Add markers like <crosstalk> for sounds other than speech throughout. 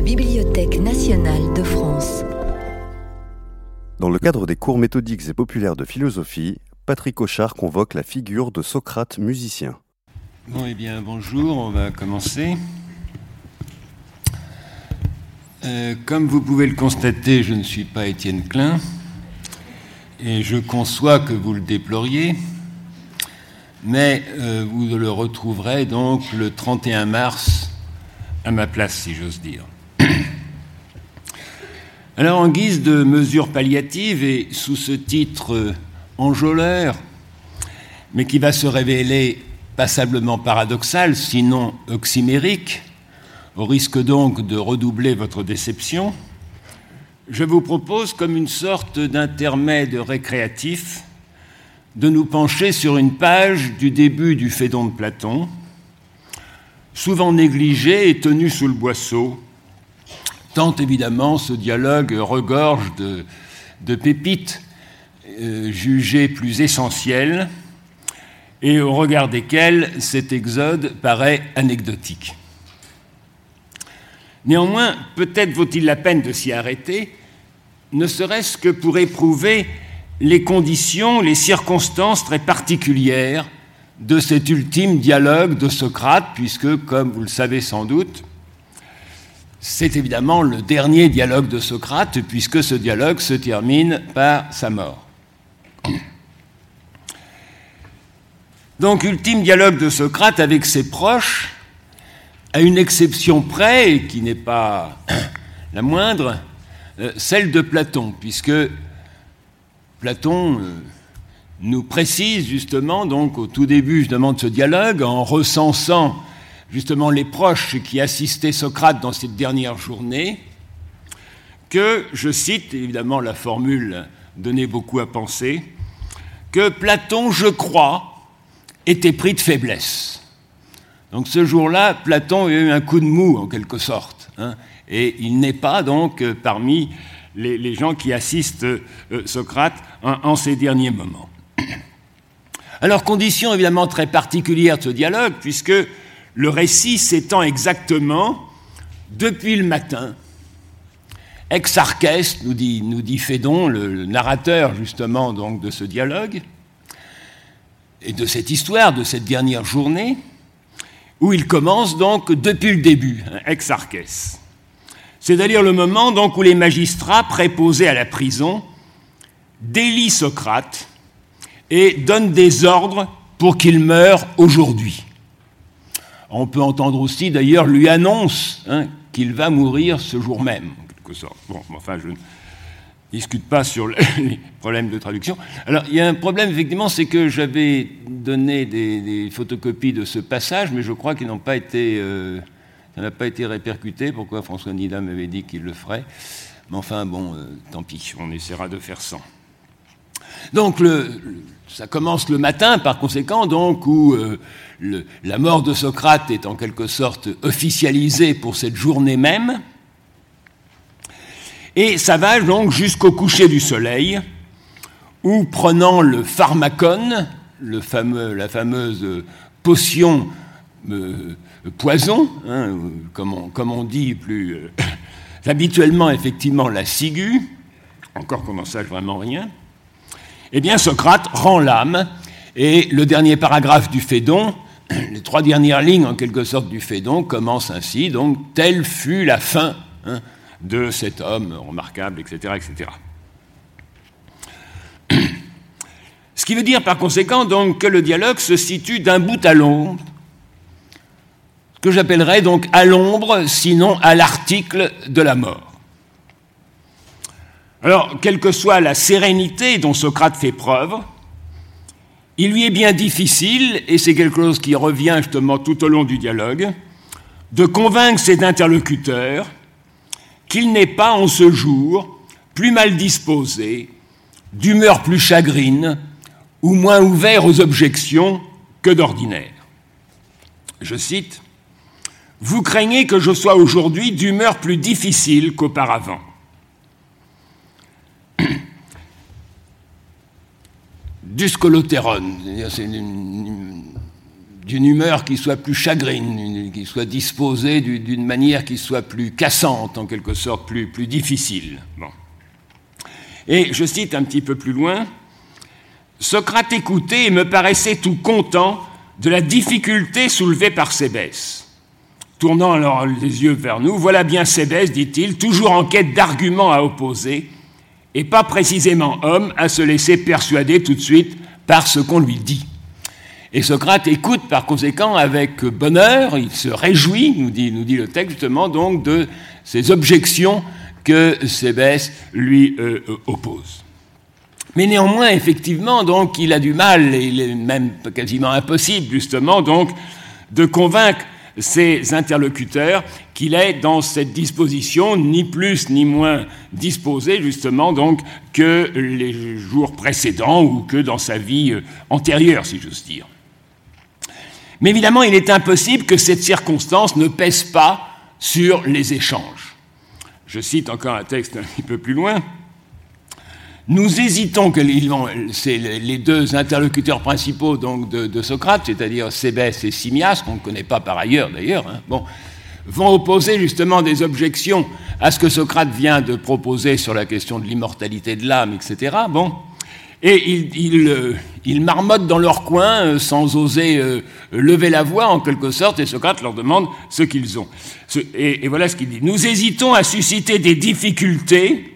la Bibliothèque nationale de France. Dans le cadre des cours méthodiques et populaires de philosophie, Patrick Auchard convoque la figure de Socrate musicien. Bon, eh bien, bonjour, on va commencer. Euh, comme vous pouvez le constater, je ne suis pas Étienne Klein, et je conçois que vous le déploriez, mais euh, vous le retrouverez donc le 31 mars à ma place, si j'ose dire. Alors, en guise de mesure palliative et sous ce titre euh, enjôleur, mais qui va se révéler passablement paradoxal, sinon oxymérique, au risque donc de redoubler votre déception, je vous propose, comme une sorte d'intermède récréatif, de nous pencher sur une page du début du Phédon de Platon, souvent négligé et tenu sous le boisseau, tant évidemment ce dialogue regorge de, pépites euh, jugées plus essentielles et au regard desquelles cet exode paraît anecdotique. Néanmoins, peut-être vaut-il la peine de s'y arrêter, ne serait-ce que pour éprouver les conditions, les circonstances très particulières de cet ultime dialogue de Socrate, puisque, comme vous le savez sans doute, c'est évidemment le dernier dialogue de Socrate, puisque ce dialogue se termine par sa mort. <clears throat> Donc, ultime dialogue de Socrate avec ses proches, à une exception près, et qui n'est pas <clears throat> la moindre, euh, celle de Platon, puisque Platon euh, nous précise justement, donc au tout début justement de ce dialogue, en recensant justement les proches qui assistaient Socrate dans cette dernière journée, que, je cite évidemment la formule donnait beaucoup à penser, que Platon, je crois, était pris de faiblesse. Donc ce jour-là, Platon a eu un coup de mou en quelque sorte, hein, et il n'est pas donc parmi les, gens qui assistent euh, Socrate en, ces derniers moments. <clears throat> Alors condition évidemment très particulière de ce dialogue, puisque le récit s'étend exactement depuis le matin. Exarchès, nous dit, nous Phédon, le, narrateur justement donc de ce dialogue, et de cette histoire, de cette dernière journée, où il commence donc depuis le début, hein, ex arches. C'est-à-dire le moment donc où les magistrats préposés à la prison délient Socrate et donnent des ordres pour qu'il meure aujourd'hui. On peut entendre aussi d'ailleurs lui annonce hein, qu'il va mourir ce jour même, en quelque sorte. Bon, enfin, je, discute pas sur <laughs> les problèmes de traduction. Alors, il y a un problème, effectivement, c'est que j'avais donné des, photocopies de ce passage, mais je crois qu'ils n'ont pas été, euh, ça n'a pas été répercuté. Pourquoi François Nida m'avait dit qu'il le ferait? Mais enfin, bon, euh, tant pis, on essaiera de faire sans. Donc, ça commence le matin, par conséquent, donc, où euh, la mort de Socrate est en quelque sorte officialisée pour cette journée même. Et ça va donc jusqu'au coucher du soleil, où prenant le pharmacone, le fameux, la fameuse potion euh, poison, hein, comme, on, dit plus euh, <coughs> habituellement effectivement la ciguë, encore qu'on n'en sache vraiment rien, eh bien Socrate rend l'âme, et le dernier paragraphe du Phédon, <clears throat> les trois dernières lignes en quelque sorte du Phédon commencent ainsi, donc telle fut la fin hein, de cet homme remarquable, etc. etc. <clears throat> Ce qui veut dire par conséquent donc que le dialogue se situe d'un bout à l'autre, ce que j'appellerais donc à l'ombre, sinon à l'article de la mort. Alors, quelle que soit la sérénité dont Socrate fait preuve, il lui est bien difficile, et c'est quelque chose qui revient justement tout au long du dialogue, de convaincre ses interlocuteurs qu'il n'est pas en ce jour plus mal disposé, d'humeur plus chagrine ou moins ouvert aux objections que d'ordinaire. Je cite, Vous craignez que je sois aujourd'hui d'humeur plus difficile qu'auparavant. Duscolotérone, c'est d'une humeur qui soit plus chagrine, qui soit disposée d'une manière qui soit plus cassante, en quelque sorte, plus, difficile. Bon. Et je cite un petit peu plus loin, Socrate écoutait et me paraissait tout content de la difficulté soulevée par Sébès. Tournant alors les yeux vers nous, voilà bien Sébès, dit-il, toujours en quête d'arguments à opposer, et pas précisément homme à se laisser persuader tout de suite par ce qu'on lui dit. Et Socrate écoute par conséquent avec bonheur, il se réjouit, nous dit, le texte justement, donc de ces objections que Sébès lui euh, oppose. Mais néanmoins, effectivement, donc, il a du mal, et il est même quasiment impossible, justement, donc, de convaincre ses interlocuteurs qu'il est dans cette disposition, ni plus ni moins disposé, justement, donc, que les jours précédents ou que dans sa vie euh, antérieure, si j'ose dire. Mais évidemment, il est impossible que cette circonstance ne pèse pas sur les échanges. Je cite encore un texte un petit peu plus loin. Nous hésitons que c'est les deux interlocuteurs principaux donc de, Socrate, c'est-à-dire Sébès et Simias, qu'on ne connaît pas par ailleurs d'ailleurs, hein, bon, vont opposer justement des objections à ce que Socrate vient de proposer sur la question de l'immortalité de l'âme, etc. Bon, et ils, euh, marmottent dans leur coin euh, sans oser euh, lever la voix en quelque sorte, et Socrate leur demande ce qu'ils ont. et, voilà ce qu'il dit. Nous hésitons à susciter des difficultés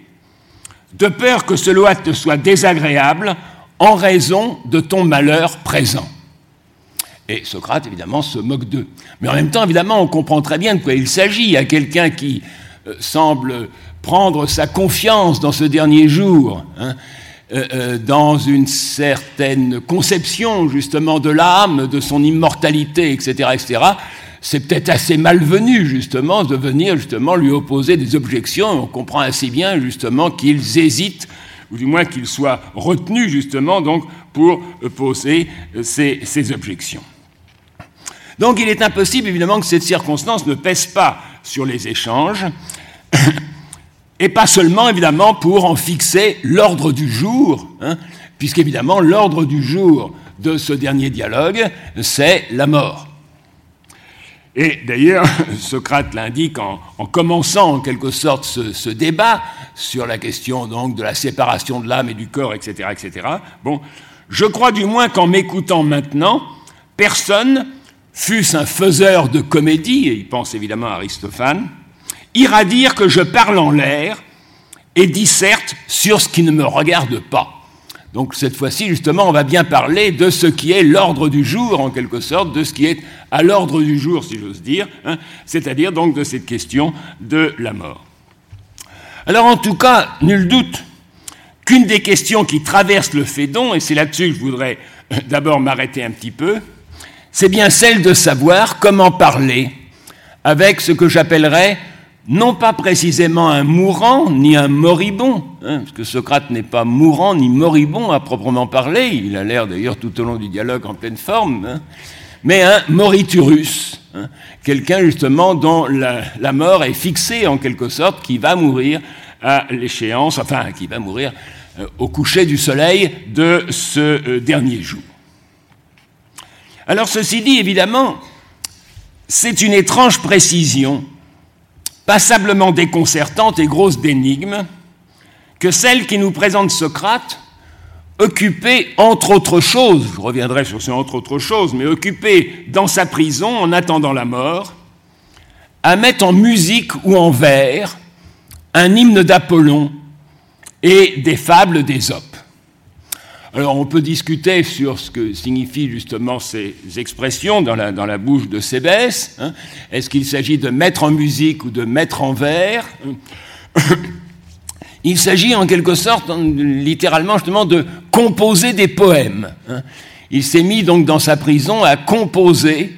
de peur que cela te soit désagréable en raison de ton malheur présent. Et Socrate, évidemment, se moque d'eux. Mais en même temps, évidemment, on comprend très bien de quoi il s'agit. A quelqu'un qui semble prendre sa confiance dans ce dernier jour, hein, euh, euh, dans une certaine conception justement de l'âme, de son immortalité, etc., etc., c'est peut-être assez malvenu justement de venir justement lui opposer des objections. On comprend assez bien justement qu'ils hésitent, ou du moins qu'ils soient retenus justement donc pour poser ces, ces objections. Donc il est impossible évidemment que cette circonstance ne pèse pas sur les échanges <coughs> et pas seulement évidemment pour en fixer l'ordre du jour, hein, puisqu'évidemment l'ordre du jour de ce dernier dialogue, c'est la mort. Et d'ailleurs, <laughs> Socrate l'indique en, commençant en quelque sorte ce, débat sur la question donc de la séparation de l'âme et du corps, etc., etc. Bon, je crois du moins qu'en m'écoutant maintenant, personne, fût-ce un faiseur de comédie, et il pense évidemment à Aristophane, ira dire que je parle en l'air et disserte sur ce qui ne me regarde pas. Donc cette fois-ci, justement, on va bien parler de ce qui est l'ordre du jour, en quelque sorte, de ce qui est à l'ordre du jour, si j'ose dire, hein, c'est-à-dire donc de cette question de la mort. Alors en tout cas, nul doute qu'une des questions qui traversent le Fédon, et c'est là-dessus que je voudrais euh, d'abord m'arrêter un petit peu, c'est bien celle de savoir comment parler avec ce que j'appellerais non pas précisément un mourant ni un moribond, hein, parce que Socrate n'est pas mourant ni moribond à proprement parler, il a l'air d'ailleurs tout au long du dialogue en pleine forme, hein, mais un moriturus, hein, quelqu'un justement dont la, mort est fixée en quelque sorte, qui va mourir à l'échéance, enfin qui va mourir euh, au coucher du soleil de ce euh, dernier jour. Alors ceci dit, évidemment, c'est une étrange précision passablement déconcertante et grosse d'énigmes, que celle qui nous présente Socrate, occupé entre autres choses, je reviendrai sur ce entre autres choses, mais occupé dans sa prison en attendant la mort, à mettre en musique ou en vers un hymne d'Apollon et des fables d'Ésope. Alors on peut discuter sur ce que signifient justement ces expressions dans la, bouche de Sébès. Hein. Est-ce qu'il s'agit de mettre en musique ou de mettre en vers <coughs> Il s'agit en quelque sorte, littéralement justement, de composer des poèmes. Hein. Il s'est mis donc dans sa prison à composer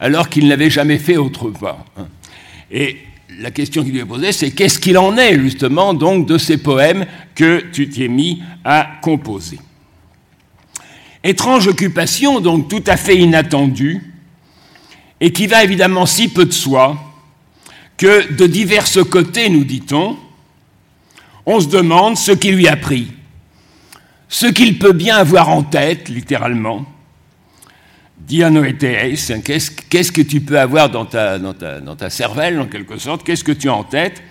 alors qu'il n'avait jamais fait. Hein. Et la question qui lui est posée, c'est qu'est-ce qu'il en est justement donc de ces poèmes que tu t'es mis à composer? Étrange occupation, donc tout à fait inattendue, et qui va évidemment si peu de soi que de divers côtés, nous dit-on, on se demande ce qui lui a pris, ce qu'il peut bien avoir en tête, littéralement, Dianoetes, qu'est-ce que tu peux avoir dans ta cervelle, en quelque sorte, qu'est-ce que tu as en tête,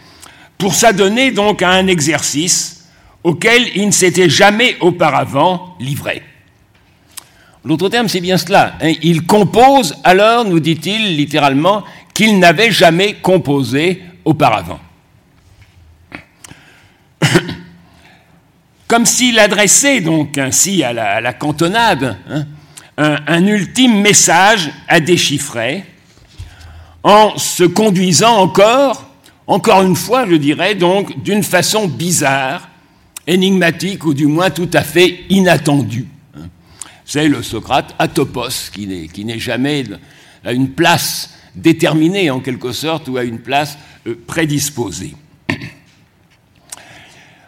pour s'adonner donc à un exercice auquel il ne s'était jamais auparavant livré. L'autre terme, c'est bien cela. Hein. Il compose alors, nous dit-il littéralement, qu'il n'avait jamais composé auparavant. <coughs> Comme s'il adressait donc ainsi à la, cantonade hein, un, ultime message à déchiffrer, en se conduisant encore, encore une fois, je dirais, donc d'une façon bizarre, énigmatique ou du moins tout à fait inattendue. C'est le Socrate atopos, qui n'est jamais à une place déterminée en quelque sorte ou à une place euh, prédisposée. <clears throat>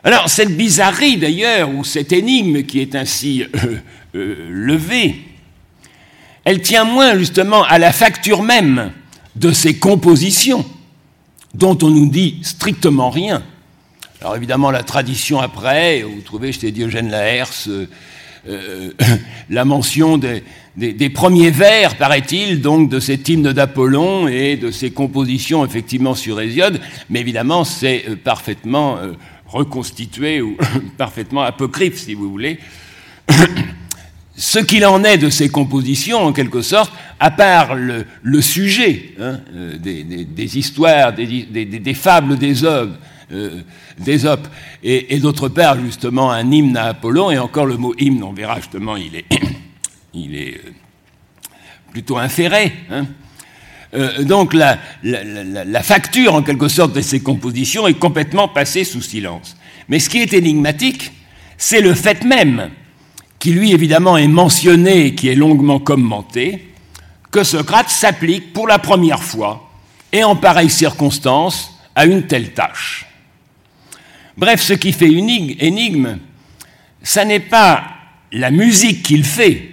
Alors cette bizarrerie d'ailleurs, ou cette énigme qui est ainsi euh, euh, levée, elle tient moins justement à la facture même de ces compositions, dont on nous dit strictement rien. Alors évidemment, la tradition après, vous trouvez chez Diogène Laërce euh, euh, <laughs> la mention des, des, premiers vers, paraît-il, donc de cet hymne d'Apollon et de ses compositions effectivement sur Hésiode, mais évidemment c'est euh, parfaitement reconstitué ou <laughs> parfaitement apocryphe, si vous voulez. <coughs> ce qu'il en est de ces compositions, en quelque sorte, à part le, sujet hein, euh, des, histoires, des, fables des euh, et, d'autre part, justement, un hymne à Apollon, et encore le mot hymne, on verra justement, il est, <coughs> il est euh, plutôt inféré. Hein. donc la, la, facture, en quelque sorte, de ces compositions est complètement passée sous silence. Mais ce qui est énigmatique, c'est le fait même qui lui évidemment est mentionné et qui est longuement commenté, que Socrate s'applique pour la première fois, et en pareille circonstance, à une telle tâche. Bref, ce qui fait une énigme, ça n'est pas la musique qu'il fait,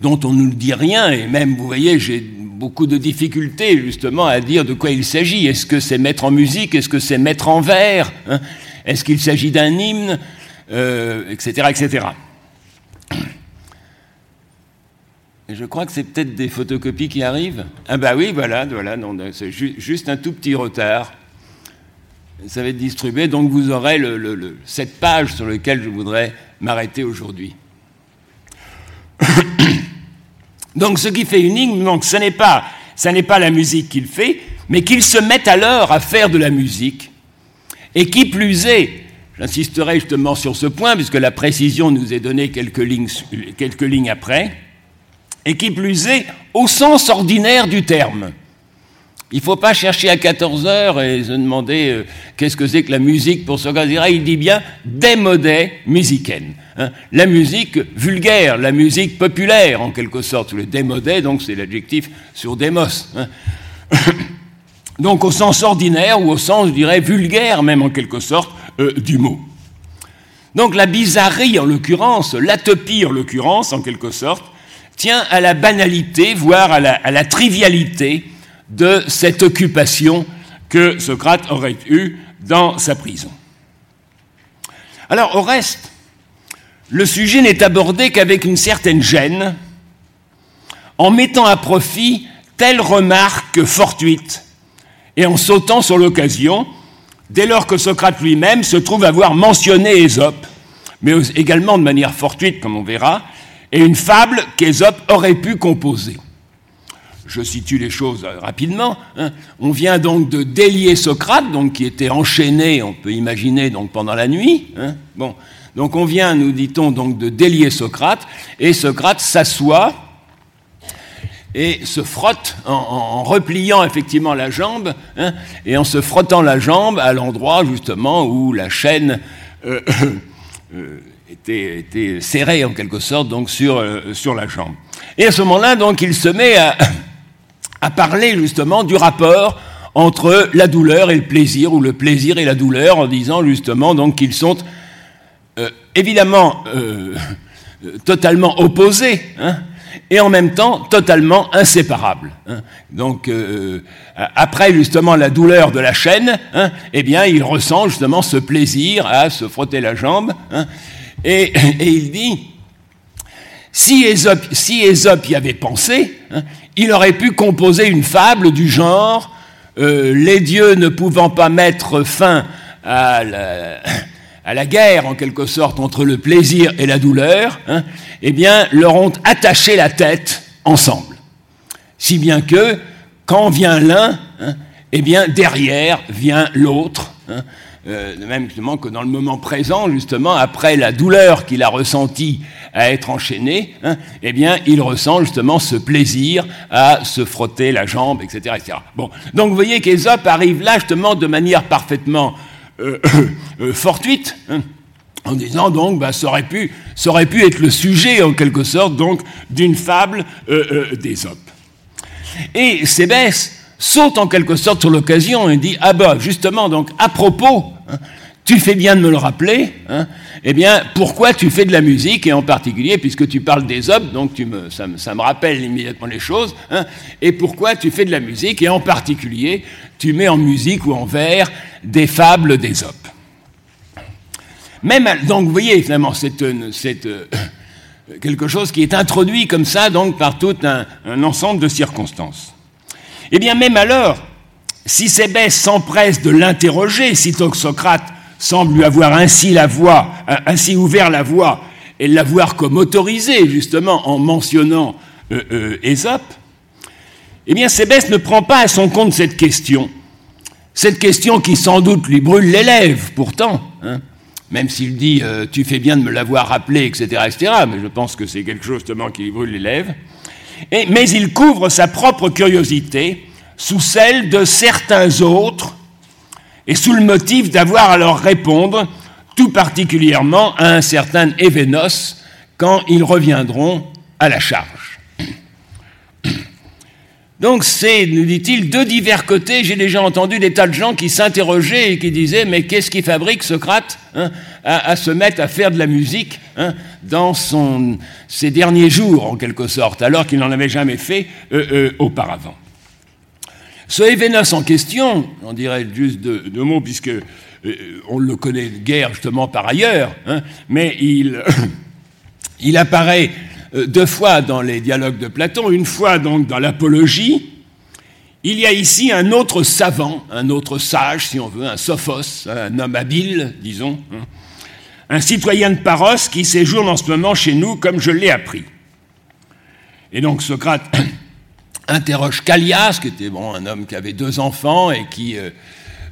dont on ne nous dit rien, et même, vous voyez, j'ai beaucoup de difficultés justement à dire de quoi il s'agit. Est-ce que c'est mettre en musique? Est-ce que c'est mettre en vers hein? Est-ce qu'il s'agit d'un hymne? Etc. Euh, etc. je crois que c'est peut-être des photocopies qui arrivent. Ah bah oui, voilà, voilà, c'est juste un tout petit retard. Ça va être distribué, donc vous aurez cette page sur laquelle je voudrais m'arrêter aujourd'hui. <coughs> donc ce qui fait unique, donc ce n'est pas, ce n'est pas la musique qu'il fait, mais qu'il se mette alors à faire de la musique, et qui plus est, J'insisterai justement sur ce point, puisque la précision nous est donnée quelques lignes après, et qui plus est, au sens ordinaire du terme. Il ne faut pas chercher à 14 heures et se demander euh, qu'est-ce que c'est que la musique pour ce cas Il dit bien des modèles musicaines. Hein. La musique vulgaire, la musique populaire en quelque sorte. Le démodé, donc c'est l'adjectif sur démos. Hein. <coughs> donc au sens ordinaire ou au sens, je dirais, vulgaire même en quelque sorte, euh, du mot. Donc la bizarrerie en l'occurrence, l'atopie en l'occurrence en quelque sorte, tient à la banalité, voire à la, trivialité de cette occupation que Socrate aurait eue dans sa prison. Alors au reste, le sujet n'est abordé qu'avec une certaine gêne, en mettant à profit telle remarque fortuite et en sautant sur l'occasion dès lors que Socrate lui-même se trouve avoir mentionné Ésope, mais également de manière fortuite, comme on verra, et une fable qu'Ésope aurait pu composer. Je situe les choses rapidement. Hein. On vient donc de délier Socrate, donc qui était enchaîné, on peut imaginer, donc pendant la nuit. Hein. Bon, donc on vient, nous dit-on, donc de délier Socrate, et Socrate s'assoit et se frotte en, repliant effectivement la jambe, hein, et en se frottant la jambe à l'endroit justement où la chaîne euh, <coughs> euh, était, serrée en quelque sorte donc sur, euh, sur la jambe. Et à ce moment-là, donc, il se met à, <coughs> à parler justement du rapport entre la douleur et le plaisir, ou le plaisir et la douleur, en disant justement qu'ils sont évidemment <laughs> totalement opposés. Hein, et en même temps totalement inséparables. Hein. Donc, euh, après justement la douleur de la chaîne, hein, eh bien, il ressent justement ce plaisir à se frotter la jambe. Et, il dit, Si Ésope, y avait pensé, il aurait pu composer une fable du genre euh, les dieux ne pouvant pas mettre fin à la, guerre, en quelque sorte, entre le plaisir et la douleur, hein, eh bien, leur ont attaché la tête ensemble. Si bien que, quand vient l'un, hein, eh bien, derrière vient l'autre. Hein, euh, même justement que dans le moment présent, justement, après la douleur qu'il a ressentie à être enchaîné, hein, eh bien, il ressent justement ce plaisir à se frotter la jambe, etc. etc. Bon, donc vous voyez qu'Ésope arrive là justement de manière parfaitement euh, <coughs> euh, fortuite, hein, en disant donc, bah, ça, aurait pu, aurait pu être le sujet en quelque sorte donc d'une fable d'Ésope. Et Sébès saute en quelque sorte sur l'occasion et dit Ah bah justement, donc à propos, hein, tu fais bien de me le rappeler, hein, eh bien pourquoi tu fais de la musique et en particulier, puisque tu parles des hommes, donc tu me, ça, me rappelle immédiatement les choses, hein, et pourquoi tu fais de la musique et en particulier tu mets en musique ou en vers des fables des hommes. Même, donc vous voyez finalement, c'est euh, <coughs> quelque chose qui est introduit comme ça donc par tout un ensemble de circonstances. Eh bien, même alors, si Sébès s'empresse de l'interroger, si Socrate semble lui avoir euh, ainsi ouvert la voie et l'avoir comme autorisé, justement, en mentionnant euh, euh, Ésope, eh bien, Sébès ne prend pas à son compte cette question. Cette question qui sans doute lui brûle les lèvres, pourtant, hein, même s'il dit Tu fais bien de me l'avoir rappelé, etc., etc., mais je pense que c'est quelque chose justement qui lui brûle les lèvres mais il couvre sa propre curiosité sous celle de certains autres et sous le motif d'avoir à leur répondre, tout particulièrement à un certain Événos, quand ils reviendront à la charge. Donc c'est, nous dit-il, de divers côtés, j'ai déjà entendu des tas de gens qui s'interrogeaient et qui disaient, mais qu'est-ce qui fabrique Socrate hein, à, se mettre à faire de la musique hein, dans ses derniers jours, en quelque sorte, alors qu'il n'en avait jamais fait euh, euh, auparavant. Ce Événos en question, on dirait juste deux, mots, puisque euh, on le connaît de guerre justement par ailleurs, hein, mais il, <coughs> apparaît deux fois dans les dialogues de Platon, une fois donc dans l'Apologie. Il y a ici un autre savant, un autre sage, si on veut, un sophos, un homme habile, disons, hein. un citoyen de Paros qui séjourne en ce moment chez nous comme je l'ai appris. Et donc Socrate <clears throat> interroge Callias, qui était bon, un homme qui avait deux enfants et qui euh,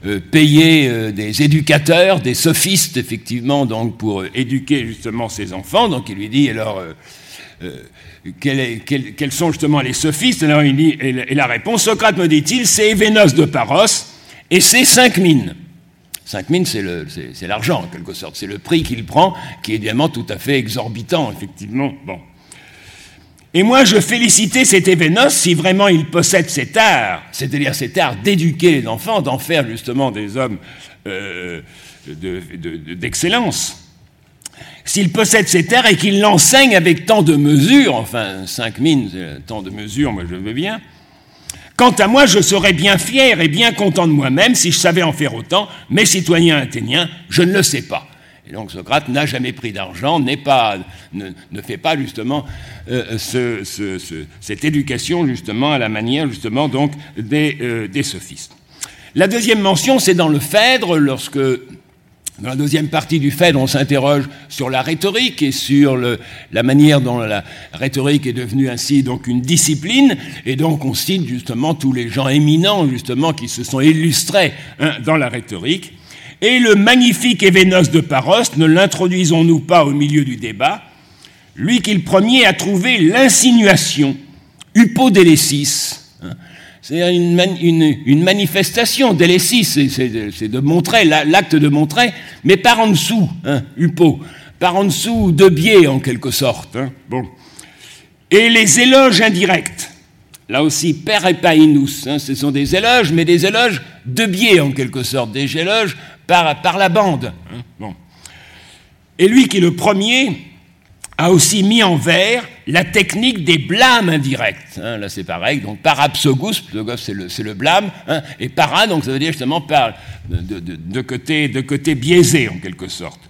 euh, payait des éducateurs, des sophistes, effectivement, donc pour éduquer justement ses enfants. Donc il lui dit alors euh, quels sont justement les sophistes Alors et la réponse, Socrate me dit-il, c'est Événos de Paros et c'est cinq mines. Cinq mines, c'est l'argent en quelque sorte, c'est le prix qu'il prend, qui est évidemment tout à fait exorbitant, effectivement. Bon. Et moi, je félicitais cet Événos si vraiment il possède cet art, c'est-à-dire cet art d'éduquer les enfants, d'en faire justement des hommes euh, d'excellence s'il possède ces terres et qu'il l'enseigne avec tant de mesures, enfin cinq mines, tant de mesures, moi je veux bien. Quant à moi, je serais bien fier et bien content de moi-même si je savais en faire autant, mais citoyen athénien, je ne le sais pas. Et donc Socrate n'a jamais pris d'argent, pas, ne, fait pas justement euh, cette éducation justement à la manière justement donc euh, des sophistes. La deuxième mention, c'est dans le Phèdre, lorsque dans la deuxième partie du fait, on s'interroge sur la rhétorique et sur la manière dont la rhétorique est devenue ainsi donc une discipline, et donc on cite justement tous les gens éminents justement qui se sont illustrés hein, dans la rhétorique. Et le magnifique Événos de Paros, ne l'introduisons-nous pas au milieu du débat, lui qui le premier a trouvé l'insinuation, upodélésis, hein, c'est une, une, manifestation d'élésis, c'est de montrer, l'acte de montrer, mais par en dessous, hein, par en dessous de biais en quelque sorte. Hein. Et les éloges indirects, là aussi, per epainus, hein, ce sont des éloges, mais des éloges de biais en quelque sorte, des éloges par, la bande. Hein. Et lui qui est le premier, a aussi mis en vers la technique des blâmes indirects. Hein, là, c'est pareil. Donc, parapsogus, c'est le, le, blâme, hein, et para, donc ça veut dire justement par, de, de, côté, de côté biaisé, en quelque sorte.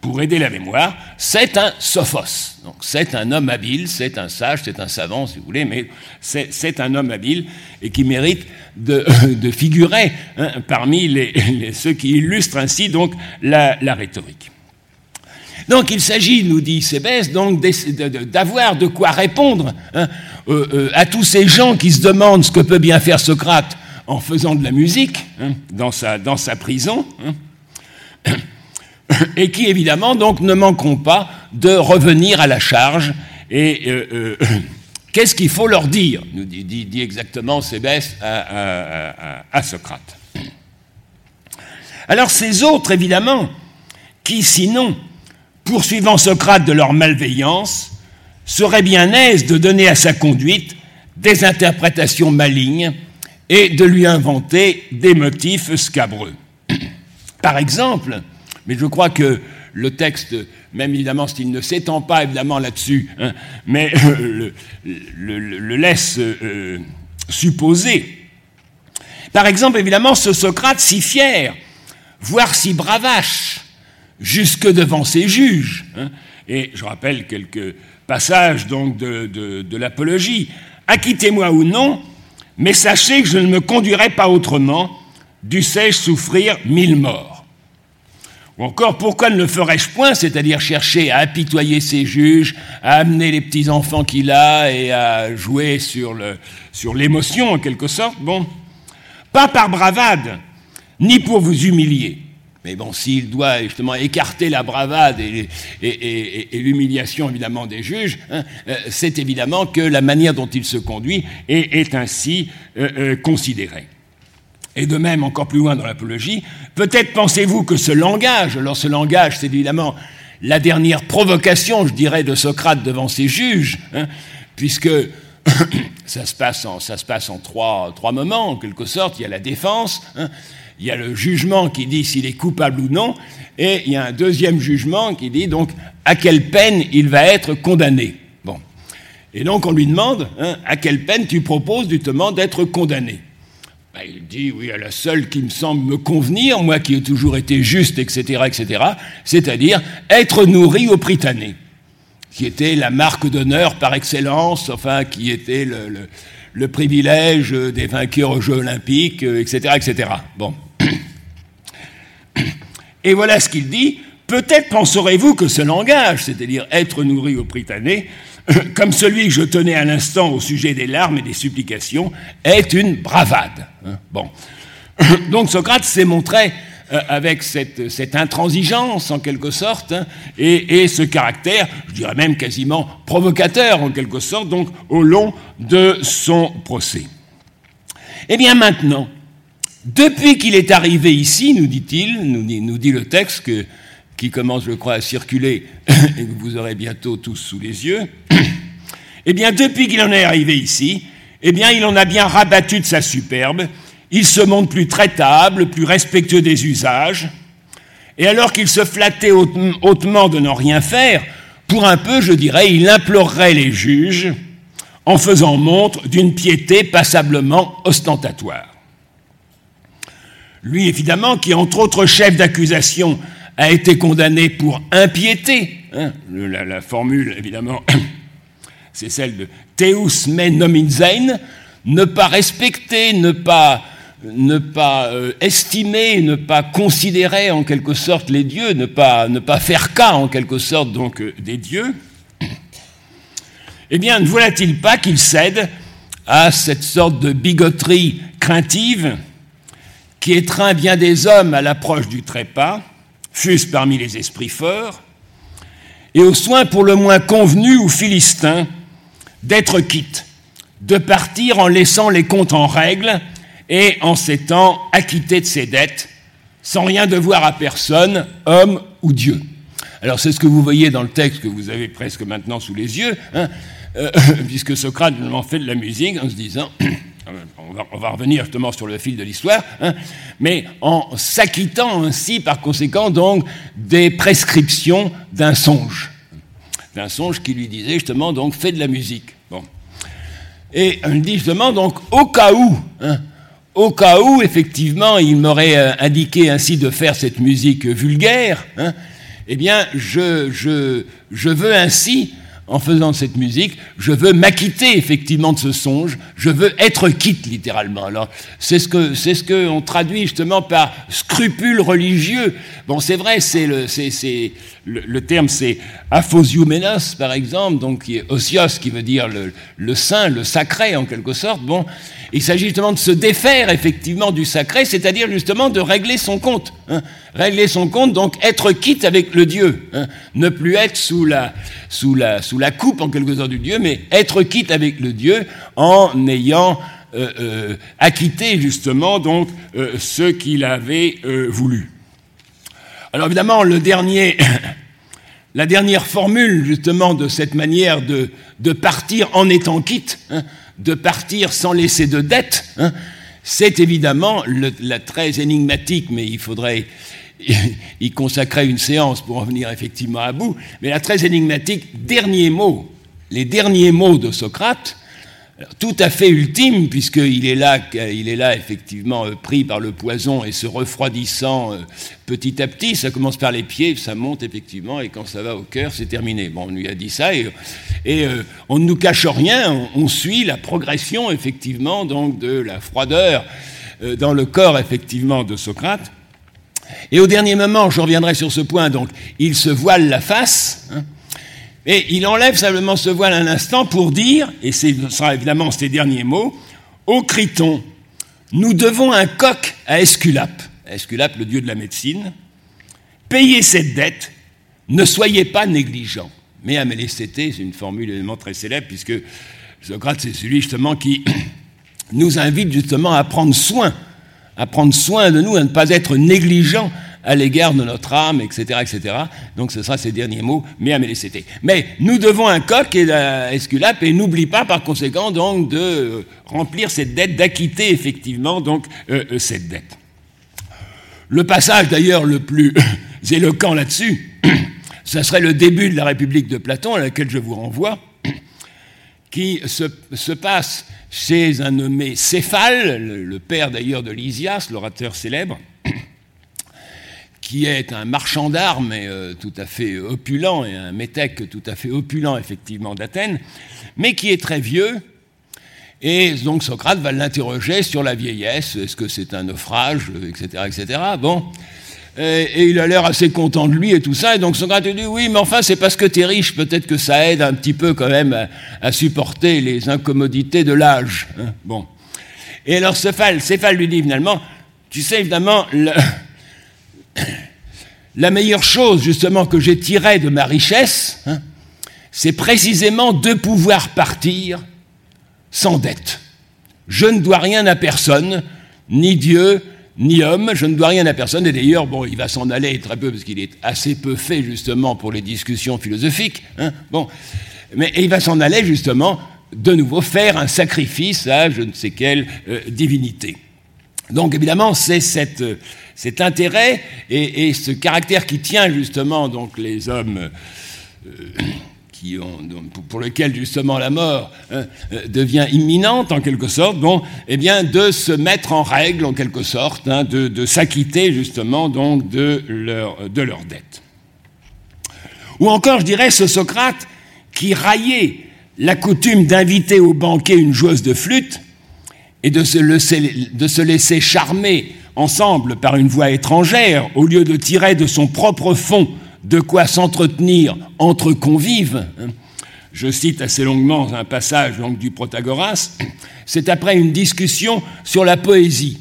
pour aider la mémoire, c'est un sophos. Donc c'est un homme habile, c'est un sage, c'est un savant si vous voulez, mais c'est un homme habile et qui mérite de, <laughs> de figurer hein, parmi les, ceux qui illustrent ainsi donc la, la rhétorique. Donc il s'agit, nous dit Sébès, donc d'avoir de quoi répondre hein, euh, euh, à tous ces gens qui se demandent ce que peut bien faire Socrate en faisant de la musique hein, dans, sa, prison et qui évidemment donc ne manqueront pas de revenir à la charge. Et euh, <coughs> qu'est-ce qu'il faut leur dire nous dit, exactement Sébès à, Socrate. Alors ces autres, évidemment, qui sinon, poursuivant Socrate de leur malveillance, seraient bien aises de donner à sa conduite des interprétations malignes et de lui inventer des motifs scabreux. <clears throat> Par exemple, mais je crois que le texte, même évidemment s'il ne s'étend pas évidemment là-dessus, hein, mais le, laisse euh, supposer. Par exemple, évidemment, ce Socrate si fier, voire si bravache, jusque devant ses juges. Hein, et je rappelle quelques passages donc de, l'apologie. Acquittez-moi ou non, mais sachez que je ne me conduirai pas autrement, dussé-je souffrir mille morts. Ou encore, pourquoi ne le ferais-je point, c'est-à-dire chercher à apitoyer ses juges, à amener les petits-enfants qu'il a et à jouer sur l'émotion, sur en quelque sorte? Bon, pas par bravade, ni pour vous humilier. Mais bon, s'il doit justement écarter la bravade et, l'humiliation évidemment des juges, hein, euh, c'est évidemment que la manière dont il se conduit est, ainsi euh, euh, considérée. Et de même, encore plus loin dans l'apologie, peut-être pensez-vous que ce langage, alors ce langage, c'est évidemment la dernière provocation, je dirais, de Socrate devant ses juges, hein, puisque <coughs> ça se passe en, ça se passe en trois, trois, moments, en quelque sorte. Il y a la défense, hein, il y a le jugement qui dit s'il est coupable ou non, et il y a un deuxième jugement qui dit donc à quelle peine il va être condamné. Bon. Et donc on lui demande hein, à quelle peine tu proposes justement d'être condamné. Ben, il dit, oui, à la seule qui me semble me convenir, moi qui ai toujours été juste, etc., etc., c'est-à-dire être nourri au Prytanée, qui était la marque d'honneur par excellence, enfin, qui était le, le, privilège des vainqueurs aux Jeux olympiques, etc., etc. Bon. Et voilà ce qu'il dit. Peut-être penserez-vous que ce langage, c'est-à-dire être nourri au Prytanée, <laughs> comme celui que je tenais à l'instant au sujet des larmes et des supplications, est une bravade. Hein, bon. <laughs> Donc Socrate s'est montré euh, avec cette, intransigeance en quelque sorte hein, et, ce caractère, je dirais même quasiment provocateur en quelque sorte, donc au long de son procès. Eh bien maintenant, depuis qu'il est arrivé ici, nous dit-il, nous, dit le texte qui commence, je crois, à circuler <coughs> et que vous aurez bientôt tous sous les yeux, <coughs> eh bien, depuis qu'il en est arrivé ici, eh bien, il en a bien rabattu de sa superbe. Il se montre plus traitable, plus respectueux des usages. Et alors qu'il se flattait hautement de n'en rien faire, pour un peu, je dirais, il implorerait les juges en faisant montre d'une piété passablement ostentatoire. Lui, évidemment, qui, entre autres chefs d'accusation, a été condamné pour impiété. Hein, la, formule, évidemment, <coughs> c'est celle de Teus me nomin ne pas respecter, ne pas, euh, estimer, ne pas considérer en quelque sorte les dieux, ne pas, ne pas faire cas en quelque sorte donc euh, des dieux. <coughs> Eh bien, ne voilà-t-il pas qu'il cède à cette sorte de bigoterie craintive qui étreint bien des hommes à l'approche du trépas fût-ce parmi les esprits forts, et aux soins pour le moins convenus ou philistins d'être quitte, de partir en laissant les comptes en règle et en s'étant acquitté de ses dettes, sans rien devoir à personne, homme ou Dieu. Alors c'est ce que vous voyez dans le texte que vous avez presque maintenant sous les yeux, hein, euh, <laughs> puisque Socrate en fait de la musique en se disant <clears throat> on va, revenir justement sur le fil de l'histoire, hein, mais en s'acquittant ainsi par conséquent donc des prescriptions d'un songe. D'un songe qui lui disait justement donc fais de la musique. Bon. Et on dit justement donc au cas où, hein, au cas où effectivement il m'aurait euh, indiqué ainsi de faire cette musique vulgaire, hein, eh bien, je veux ainsi en faisant cette musique, je veux m'acquitter effectivement de ce songe, je veux être quitte littéralement. Alors c'est ce que c'est ce que on traduit justement par scrupule religieux. Bon, c'est vrai, c'est le c'est, le, le, terme c'est aphosioumenos par exemple, donc qui osios qui veut dire le, le saint, le sacré en quelque sorte. Bon, il s'agit justement de se défaire effectivement du sacré, c'est-à-dire justement de régler son compte. Hein. Régler son compte, donc être quitte avec le Dieu. Hein. Ne plus être sous la, sous, la, sous la coupe en quelque sorte du Dieu, mais être quitte avec le Dieu en ayant euh, euh, acquitté justement donc euh, ce qu'il avait voulu. Alors évidemment, le dernier, <coughs> la dernière formule justement de cette manière de, de partir en étant quitte, hein, de partir sans laisser de dette, c'est évidemment la très énigmatique, mais il faudrait <laughs> y consacrer une séance pour en venir effectivement à bout, mais la très énigmatique dernier mot, les derniers mots de Socrate, tout à fait ultime, puisqu'il est là, il est là effectivement euh, pris par le poison et se refroidissant euh, petit à petit. Ça commence par les pieds, ça monte effectivement, et quand ça va au cœur, c'est terminé. Bon, on lui a dit ça, et, euh, on ne nous cache rien, on, suit la progression effectivement donc de la froideur dans le corps effectivement de Socrate. Et au dernier moment, je reviendrai sur ce point, donc il se voile la face. Hein, et il enlève simplement ce voile un instant pour dire, et ce sera évidemment ces derniers mots, Ô Criton, nous devons un coq à Esculape, Esculape le dieu de la médecine, payez cette dette, ne soyez pas négligents. Mais Amélestété, c'est une formule évidemment très célèbre, puisque Socrate, c'est celui justement qui <clears throat> nous invite justement à prendre soin, à prendre soin de nous, à ne pas être négligents à l'égard de notre âme, etc., etc. Donc ce sera ces derniers mots, mais à Mélécété. Mais nous devons un coq et la Esculape, et n'oublie pas par conséquent donc de remplir cette dette, d'acquitter effectivement donc euh, cette dette. Le passage d'ailleurs le plus <coughs> éloquent là-dessus, <coughs> ce serait le début de la République de Platon, à laquelle je vous renvoie, <coughs> qui se, se passe chez un nommé Céphale, le, le père d'ailleurs de Lysias, l'orateur célèbre, qui est un marchand d'armes euh, tout à fait opulent et un métèque tout à fait opulent effectivement d'Athènes, mais qui est très vieux. Et donc Socrate va l'interroger sur la vieillesse, est-ce que c'est un naufrage, etc., etc. Bon, et, et il a l'air assez content de lui et tout ça. Et donc Socrate dit oui, mais enfin c'est parce que tu es riche, peut-être que ça aide un petit peu quand même à, supporter les incommodités de l'âge. Hein bon. Et alors Céphale, Céphale lui dit finalement, tu sais évidemment, la meilleure chose justement que j'ai tirée de ma richesse, hein, c'est précisément de pouvoir partir sans dette. Je ne dois rien à personne, ni Dieu, ni homme, je ne dois rien à personne. Et d'ailleurs, bon, il va s'en aller très peu parce qu'il est assez peu fait justement pour les discussions philosophiques. Hein, bon, mais il va s'en aller justement de nouveau faire un sacrifice à je ne sais quelle euh, divinité. Donc évidemment, c'est cet intérêt et, ce caractère qui tient justement donc les hommes euh, qui pour, lequel justement la mort hein, devient imminente en quelque sorte, eh de se mettre en règle en quelque sorte, hein, de, s'acquitter justement de leur, de leur dette. Ou encore, je dirais, ce Socrate qui raillait la coutume d'inviter au banquet une joueuse de flûte, et de se, laisser, charmer ensemble par une voix étrangère, au lieu de tirer de son propre fond de quoi s'entretenir entre convives, je cite assez longuement un passage donc, du Protagoras, c'est après une discussion sur la poésie,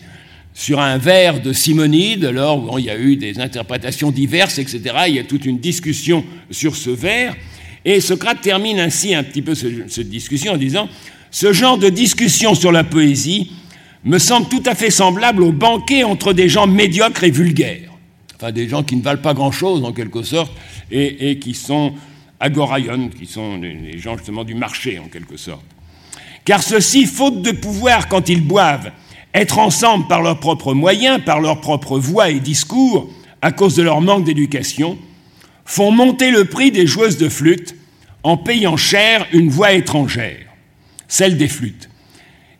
sur un vers de Simonide, alors bon, il y a eu des interprétations diverses, etc. Il y a toute une discussion sur ce vers, et Socrate termine ainsi un petit peu ce, cette discussion en disant ce genre de discussion sur la poésie me semble tout à fait semblable au banquet entre des gens médiocres et vulgaires. Enfin, des gens qui ne valent pas grand-chose, en quelque sorte, et, qui sont agoraion, qui sont les gens justement du marché, en quelque sorte. Car ceux-ci, faute de pouvoir quand ils boivent, être ensemble par leurs propres moyens, par leur propre voix et discours, à cause de leur manque d'éducation, font monter le prix des joueuses de flûte en payant cher une voix étrangère celle des flûtes,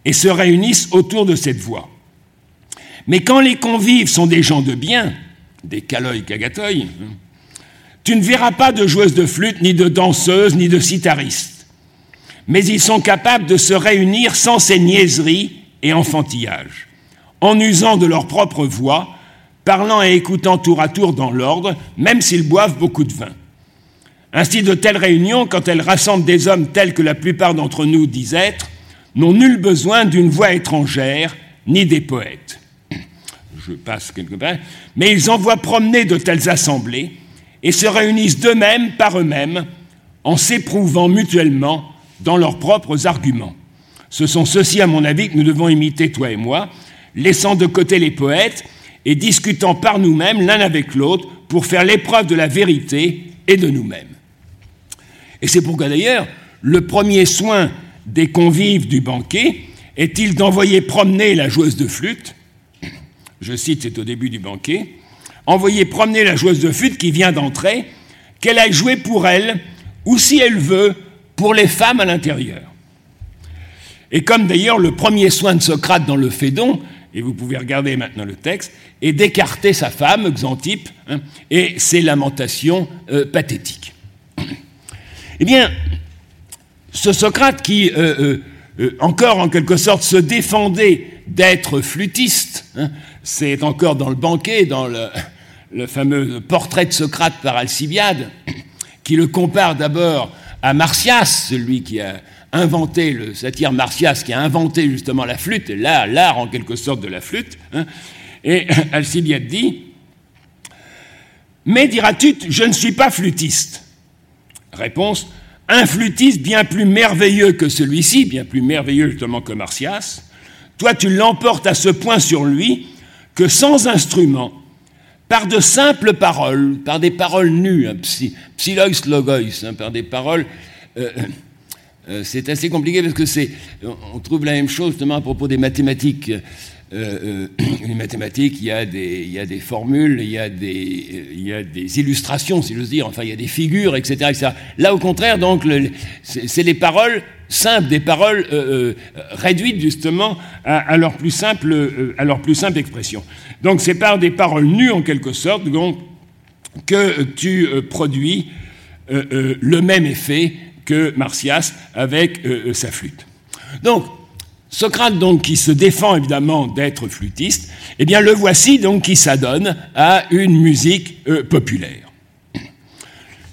et se réunissent autour de cette voix. Mais quand les convives sont des gens de bien, des caloi cagatoi, Tu ne verras pas de joueuses de flûte, ni de danseuses, ni de citaristes. Mais ils sont capables de se réunir sans ces niaiseries et enfantillages, en usant de leur propre voix, parlant et écoutant tour à tour dans l'ordre, même s'ils boivent beaucoup de vin. Ainsi, de telles réunions, quand elles rassemblent des hommes tels que la plupart d'entre nous disent être, n'ont nul besoin d'une voix étrangère, ni des poètes. <clears throat> Je passe quelque part. Mais ils envoient promener de telles assemblées et se réunissent d'eux-mêmes par eux-mêmes en s'éprouvant mutuellement dans leurs propres arguments. Ce sont ceux-ci, à mon avis, que nous devons imiter, toi et moi, laissant de côté les poètes et discutant par nous-mêmes l'un avec l'autre pour faire l'épreuve de la vérité et de nous-mêmes. Et c'est pourquoi d'ailleurs, le premier soin des convives du banquet est-il d'envoyer promener la joueuse de flûte Je cite, c'est au début du banquet. Envoyer promener la joueuse de flûte qui vient d'entrer, qu'elle aille jouer pour elle, ou si elle veut, pour les femmes à l'intérieur. Et comme d'ailleurs le premier soin de Socrate dans le Phédon, et vous pouvez regarder maintenant le texte, est d'écarter sa femme, Xantippe, hein, et ses lamentations euh, pathétiques. Eh bien, ce Socrate qui, euh, euh, encore en quelque sorte, se défendait d'être flûtiste, hein, c'est encore dans le banquet, dans le, fameux portrait de Socrate par Alcibiade, qui le compare d'abord à Martias, celui qui a inventé, le satire Martias, qui a inventé justement la flûte, là, l'art en quelque sorte de la flûte. Hein, et Alcibiade dit Mais diras-tu, je ne suis pas flûtiste Réponse Un flûtiste bien plus merveilleux que celui-ci, bien plus merveilleux justement que Martias, toi tu l'emportes à ce point sur lui que sans instrument, par de simples paroles, par des paroles nues, hein, psylois logois, hein, par des paroles. Euh, euh, c'est assez compliqué parce que c'est, on trouve la même chose justement à propos des mathématiques. Euh, <clears throat> les mathématiques, il y, a des, formules, il y a des, illustrations, si j'ose dire, enfin, il y a des figures, etc. Là, au contraire, donc, c'est les paroles simples, des paroles réduites justement à, leur plus simple, à leur plus simple expression. Donc, c'est par des paroles nues, en quelque sorte, que tu produis le même effet que Martias avec euh, sa flûte. Donc, Socrate, donc, qui se défend évidemment d'être flûtiste, eh bien, le voici donc qui s'adonne à une musique euh, populaire.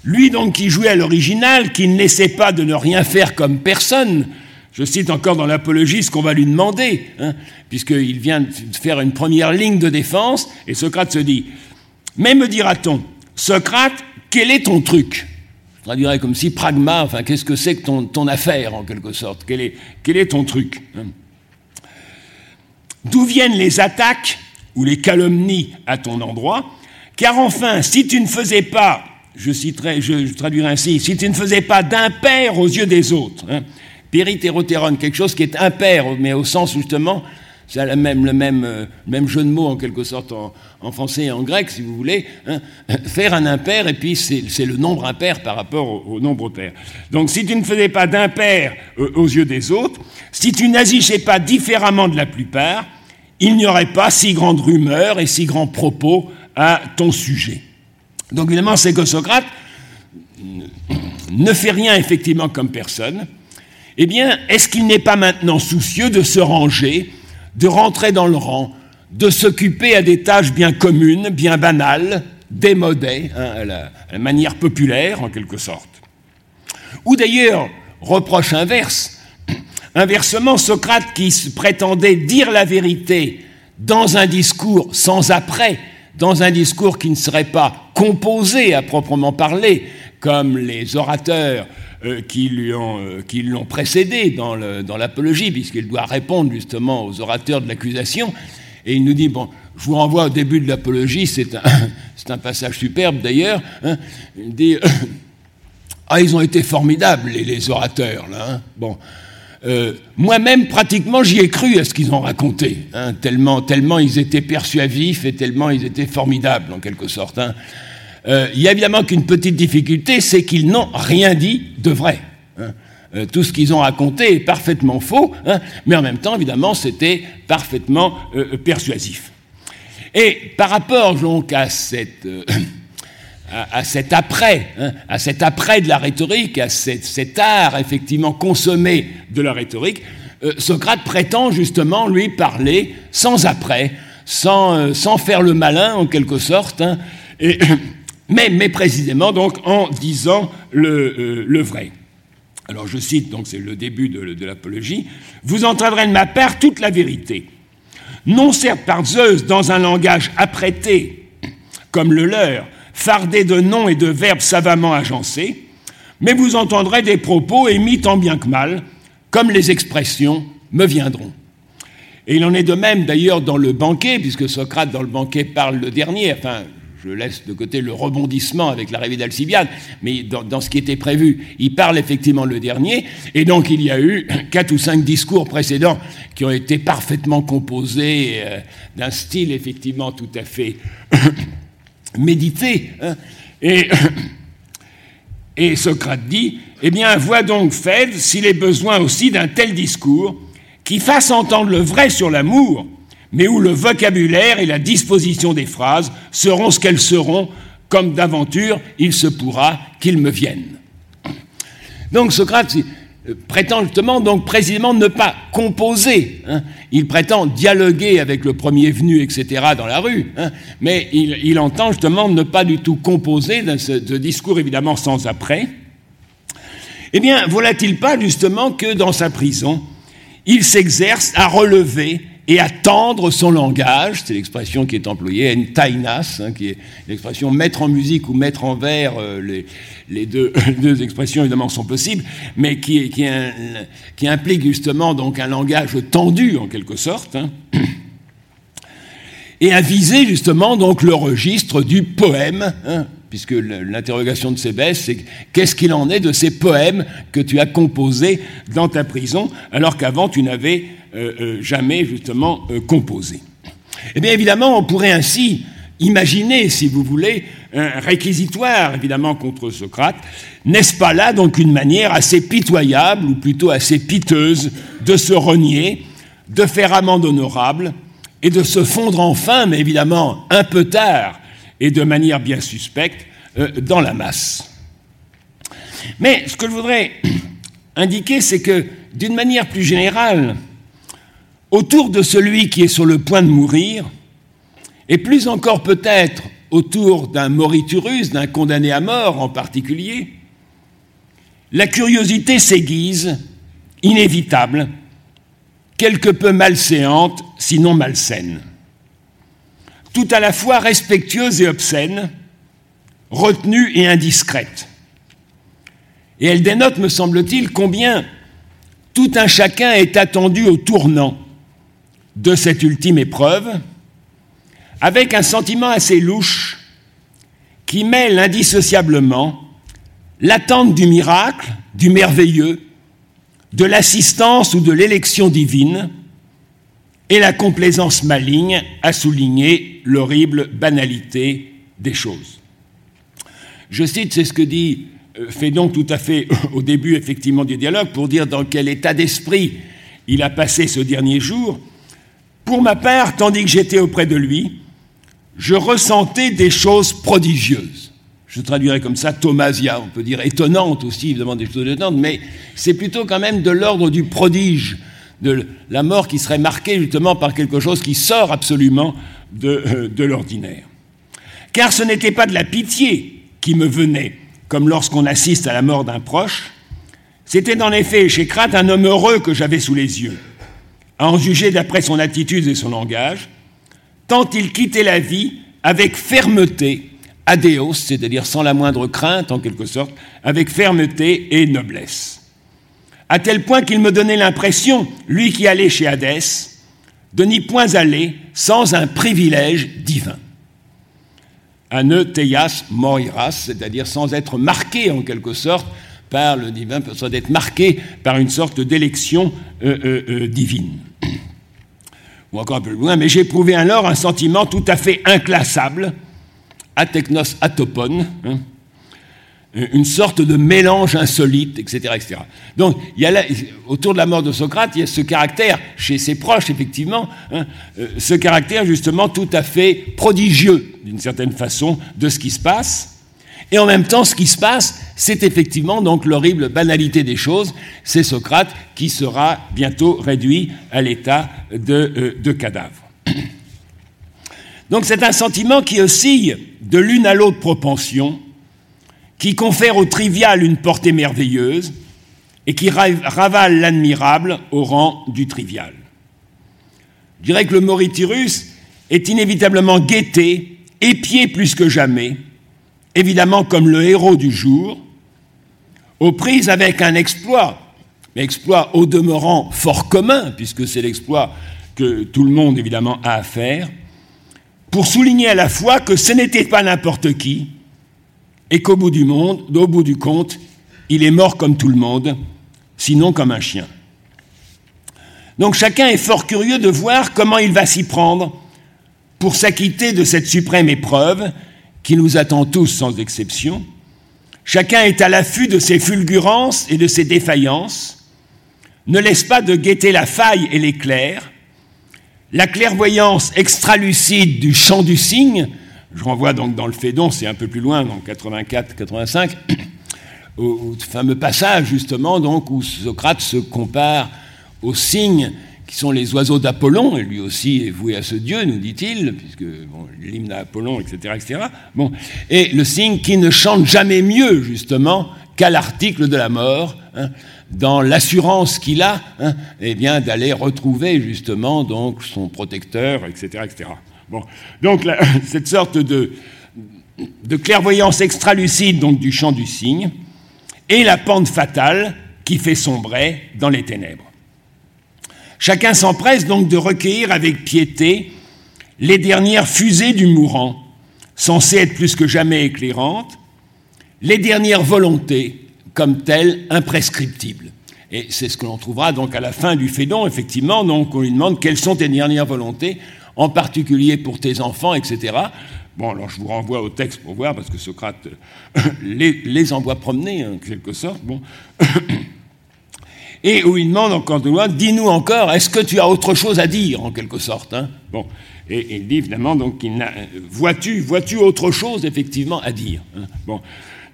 Lui, donc, qui jouait à l'original, qui ne laissait pas de ne rien faire comme personne, je cite encore dans l'apologie ce qu'on va lui demander, hein, puisqu'il vient de faire une première ligne de défense, et Socrate se dit Mais me dira-t-on, Socrate, quel est ton truc? Traduirait comme si pragma, enfin, qu'est-ce que c'est que ton, affaire, en quelque sorte? Quel est, quel est ton truc hein? D'où viennent les attaques ou les calomnies à ton endroit? Car enfin, si tu ne faisais pas, je citerai, je, traduirai ainsi, si tu ne faisais pas d'impair aux yeux des autres, hein, quelque chose qui est impair, mais au sens justement c'est le même, le euh, même jeu de mots en quelque sorte en, français et en grec, si vous voulez. Hein. <laughs> Faire un impair, et puis c'est le nombre impair par rapport au, nombre pair. Donc si tu ne faisais pas d'impair euh, aux yeux des autres, si tu n'agissais pas différemment de la plupart, il n'y aurait pas si grande rumeur et si grands propos à ton sujet. Donc évidemment, c'est que Socrate ne fait rien effectivement comme personne. Eh bien, est-ce qu'il n'est pas maintenant soucieux de se ranger de rentrer dans le rang, de s'occuper à des tâches bien communes, bien banales, démodées, hein, à, la, manière populaire en quelque sorte. Ou d'ailleurs, reproche inverse, <clears throat> inversement, Socrate qui prétendait dire la vérité dans un discours sans après, dans un discours qui ne serait pas composé à proprement parler, comme les orateurs euh, qui l'ont euh, qui l'ont précédé dans l'apologie, puisqu'il doit répondre justement aux orateurs de l'accusation. Et il nous dit, bon, je vous renvoie au début de l'apologie, c'est un, <laughs> un, passage superbe d'ailleurs, hein, il dit, <coughs> ah, ils ont été formidables, les, les orateurs, là. Hein. bon, euh, moi-même, pratiquement, j'y ai cru à ce qu'ils ont raconté, hein, tellement, tellement ils étaient persuasifs et tellement ils étaient formidables, en quelque sorte. Euh, il y a évidemment qu'une petite difficulté, c'est qu'ils n'ont rien dit de vrai. Hein. Euh, tout ce qu'ils ont raconté est parfaitement faux, hein, mais en même temps, évidemment, c'était parfaitement euh, persuasif. Et par rapport donc à cet après, hein, à cet après de la rhétorique, à cet, art effectivement consommé de la rhétorique, Socrate prétend justement lui parler sans après, sans, sans faire le malin en quelque sorte, et, mais, précisément donc en disant le, le vrai. Alors je cite, donc c'est le début de, de l'apologie, Vous entendrez de ma part toute la vérité, non certes par Zeus dans un langage apprêté comme le leur, fardé de noms et de verbes savamment agencés, mais vous entendrez des propos émis tant bien que mal, comme les expressions me viendront. Et il en est de même d'ailleurs dans le banquet, puisque Socrate dans le banquet parle le dernier, enfin je laisse de côté le rebondissement avec l'arrivée d'Alcibiade, mais dans, ce qui était prévu, il parle effectivement le dernier, et donc il y a eu <coughs> quatre ou cinq discours précédents qui ont été parfaitement composés euh, d'un style effectivement tout à fait <coughs> méditer. Hein. <coughs> et, Socrate dit, eh bien, vois donc, Phèdre, s'il est besoin aussi d'un tel discours qui fasse entendre le vrai sur l'amour, mais où le vocabulaire et la disposition des phrases seront ce qu'elles seront, comme d'aventure il se pourra qu'ils me viennent. Donc Socrate euh, prétend justement, donc précisément, ne pas composer. Hein. Il prétend dialoguer avec le premier venu, etc., dans la rue, hein. mais il, entend justement ne pas du tout composer ce, discours, évidemment, sans après. Eh bien, voilà-t-il pas justement que dans sa prison, il s'exerce à relever et à tendre son langage, c'est l'expression qui est employée, en tainas, hein, qui est l'expression mettre en musique ou mettre en vers, euh, les, <laughs> deux, expressions évidemment sont possibles, mais qui, implique justement donc un langage tendu en quelque sorte, hein, et à viser justement donc le registre du poème, hein, puisque l'interrogation de Sébès, c'est qu'est-ce qu'il en est de ces poèmes que tu as composés dans ta prison, alors qu'avant tu n'avais jamais justement euh, composé. Eh bien évidemment, on pourrait ainsi imaginer, si vous voulez, un réquisitoire évidemment contre Socrate. N'est-ce pas là donc une manière assez pitoyable, ou plutôt assez piteuse, de se renier, de faire amende honorable et de se fondre enfin, mais évidemment un peu tard et de manière bien suspecte, dans la masse. Mais ce que je voudrais indiquer, c'est que d'une manière plus générale, autour de celui qui est sur le point de mourir, et plus encore peut-être autour d'un moriturus, d'un condamné à mort en particulier, la curiosité s'aiguise, inévitable, quelque peu malséante, sinon malsaine, tout à la fois respectueuse et obscène, retenue et indiscrète. Et elle dénote, me semble-t-il, combien tout un chacun est attendu au tournant de cette ultime épreuve, avec un sentiment assez louche qui mêle indissociablement l'attente du miracle, du merveilleux, de l'assistance ou de l'élection divine, et la complaisance maligne à souligner l'horrible banalité des choses. Je cite, c'est ce que dit euh, Fédon tout à fait <laughs> au début effectivement du dialogue, pour dire dans quel état d'esprit il a passé ce dernier jour, pour ma part, tandis que j'étais auprès de lui, je ressentais des choses prodigieuses. Je traduirais comme ça Thomasia, on peut dire étonnante aussi, évidemment des choses étonnantes, mais c'est plutôt quand même de l'ordre du prodige, de la mort qui serait marquée justement par quelque chose qui sort absolument de, euh, l'ordinaire. Car ce n'était pas de la pitié qui me venait, comme lorsqu'on assiste à la mort d'un proche, c'était en effet chez Crate un homme heureux que j'avais sous les yeux à en juger d'après son attitude et son langage, tant il quittait la vie avec fermeté, adéos, c'est-à-dire sans la moindre crainte en quelque sorte, avec fermeté et noblesse. À tel point qu'il me donnait l'impression, lui qui allait chez Hadès, de n'y point aller sans un privilège divin. Ane teias moiras, c'est-à-dire sans être marqué en quelque sorte par le divin, soit d'être marqué par une sorte d'élection euh, euh, euh, divine. Ou encore un peu plus loin, mais j'éprouvais alors un sentiment tout à fait inclassable, atechnos atopon, hein, une sorte de mélange insolite, etc. etc. Donc, il y a autour de la mort de Socrate, il y a ce caractère, chez ses proches, effectivement, hein, ce caractère justement tout à fait prodigieux, d'une certaine façon, de ce qui se passe, Et en même temps, ce qui se passe, c'est effectivement donc l'horrible banalité des choses. C'est Socrate qui sera bientôt réduit à l'état de, euh, cadavre. <clears throat> Donc c'est un sentiment qui oscille de l'une à l'autre propension, qui confère au trivial une portée merveilleuse et qui ravale l'admirable au rang du trivial. Je dirais que le Mauritius est inévitablement guetté, épié plus que jamais, évidemment comme le héros du jour, aux prises avec un exploit, mais exploit au demeurant fort commun, puisque c'est l'exploit que tout le monde évidemment a à faire, pour souligner à la fois que ce n'était pas n'importe qui, et qu'au bout du monde, au bout du compte, il est mort comme tout le monde, sinon comme un chien. Donc chacun est fort curieux de voir comment il va s'y prendre pour s'acquitter de cette suprême épreuve qui nous attend tous sans exception. Chacun est à l'affût de ses fulgurances et de ses défaillances, ne laisse pas de guetter la faille et l'éclair, la clairvoyance extralucide du chant du cygne, je renvoie donc dans le Fédon, c'est un peu plus loin, dans 84-85, <coughs> au, fameux passage justement donc où Socrate se compare au cygne qui sont les oiseaux d'Apollon, et lui aussi est voué à ce dieu, nous dit-il, puisque bon, l'hymne à Apollon, etc., etc. Bon, et le cygne qui ne chante jamais mieux, justement, qu'à l'article de la mort, hein, dans l'assurance qu'il a, hein, eh bien, d'aller retrouver justement donc son protecteur, etc., etc. Bon, donc <laughs> cette sorte de, de clairvoyance extralucide donc du chant du cygne, et la pente fatale qui fait sombrer dans les ténèbres. Chacun s'empresse donc de recueillir avec piété les dernières fusées du mourant, censées être plus que jamais éclairantes, les dernières volontés comme telles imprescriptibles. Et c'est ce que l'on trouvera donc à la fin du Fédon, effectivement, donc on lui demande quelles sont tes dernières volontés, en particulier pour tes enfants, etc. Bon, alors je vous renvoie au texte pour voir, parce que Socrate <laughs> les, les envoie promener, en quelque sorte. Bon. Et où il demande encore de loin, dis-nous encore, est-ce que tu as autre chose à dire, en quelque sorte hein? Bon, et, il dit évidemment, donc, vois-tu, vois-tu autre chose, effectivement, à dire hein? Bon,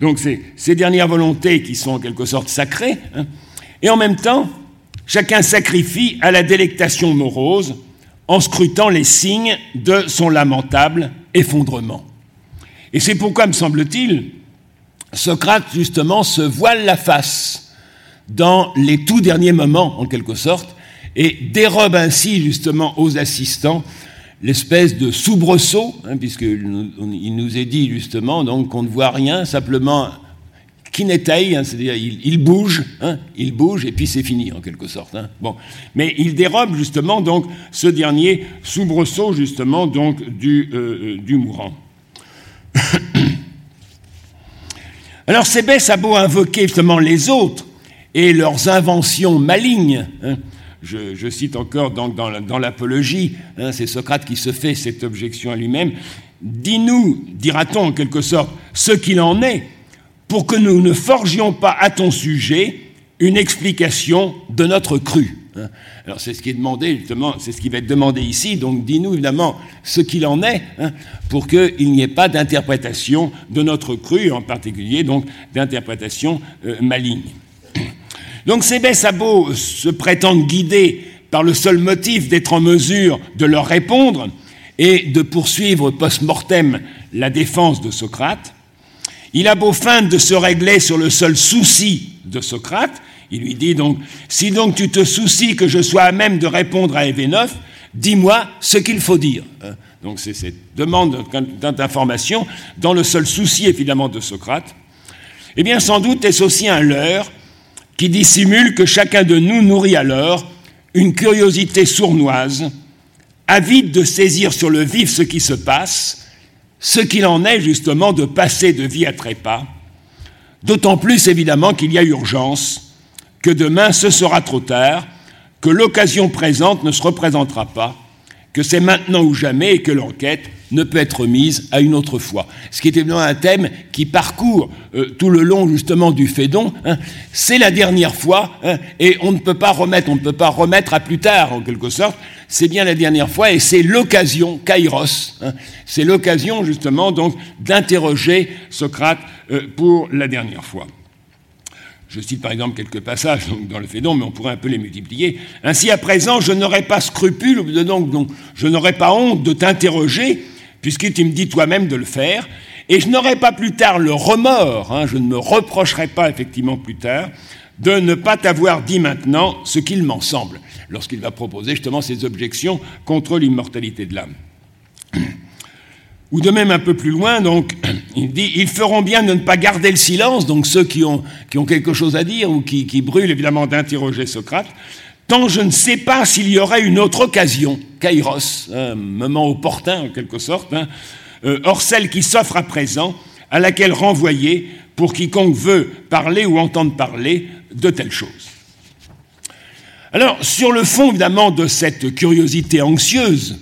donc c'est ces dernières volontés qui sont en quelque sorte sacrées, hein? Et en même temps, chacun sacrifie à la délectation morose en scrutant les signes de son lamentable effondrement. Et c'est pourquoi, me semble-t-il, Socrate, justement, se voile la face dans les tout derniers moments, en quelque sorte, et dérobe ainsi justement aux assistants l'espèce de soubresaut, hein, puisqu'il nous est dit justement donc qu'on ne voit rien, simplement kinétaï, hein, c'est-à-dire il, bouge, hein, il bouge et puis c'est fini en quelque sorte. Hein. Bon, mais il dérobe justement donc ce dernier soubresaut justement donc du, euh, euh, du mourant. <coughs> Alors Sébès a beau invoquer justement les autres, et leurs inventions malignes. Hein. Je, cite encore donc dans, l'Apologie, hein, c'est Socrate qui se fait cette objection à lui-même. Dis-nous, dira-t-on en quelque sorte, ce qu'il en est, pour que nous ne forgions pas à ton sujet une explication de notre cru. Hein. Alors c'est ce qui est demandé justement, c'est ce qui va être demandé ici. Donc dis-nous évidemment ce qu'il en est, pour qu'il n'y ait pas d'interprétation de notre cru, en particulier donc d'interprétation euh, maligne. Donc ces beaux se prétendent guidés par le seul motif d'être en mesure de leur répondre et de poursuivre post-mortem la défense de Socrate. Il a beau feindre de se régler sur le seul souci de Socrate, il lui dit donc, si donc tu te soucies que je sois à même de répondre à Evénof, dis-moi ce qu'il faut dire. Hein. Donc c'est cette demande d'information dans le seul souci évidemment de Socrate. Eh bien sans doute est-ce aussi un leurre qui dissimule que chacun de nous nourrit alors une curiosité sournoise, avide de saisir sur le vif ce qui se passe, ce qu'il en est justement de passer de vie à trépas, d'autant plus évidemment qu'il y a urgence, que demain ce sera trop tard, que l'occasion présente ne se représentera pas, que c'est maintenant ou jamais et que l'enquête ne peut être mise à une autre fois. Ce qui est évidemment un thème qui parcourt euh, tout le long justement du Fédon. Hein. C'est la dernière fois hein, et on ne peut pas remettre, on ne peut pas remettre à plus tard en quelque sorte. C'est bien la dernière fois et c'est l'occasion, Kairos, hein, c'est l'occasion justement donc d'interroger Socrate euh, pour la dernière fois. Je cite par exemple quelques passages dans le Fédon, mais on pourrait un peu les multiplier. Ainsi, à présent, je n'aurai pas scrupule, donc, je n'aurai pas honte de t'interroger puisque tu me dis toi-même de le faire, et je n'aurai pas plus tard le remords, hein, je ne me reprocherai pas effectivement plus tard, de ne pas t'avoir dit maintenant ce qu'il m'en semble, lorsqu'il va proposer justement ses objections contre l'immortalité de l'âme. Ou de même un peu plus loin, donc, <clears throat> il dit Ils feront bien de ne pas garder le silence, donc ceux qui ont, quelque chose à dire ou qui, brûlent évidemment d'interroger Socrate, tant je ne sais pas s'il y aurait une autre occasion, kairos, un moment opportun en quelque sorte, hein, euh, hors celle qui s'offre à présent, à laquelle renvoyer pour quiconque veut parler ou entendre parler de telles choses. Alors, sur le fond, évidemment, de cette curiosité anxieuse,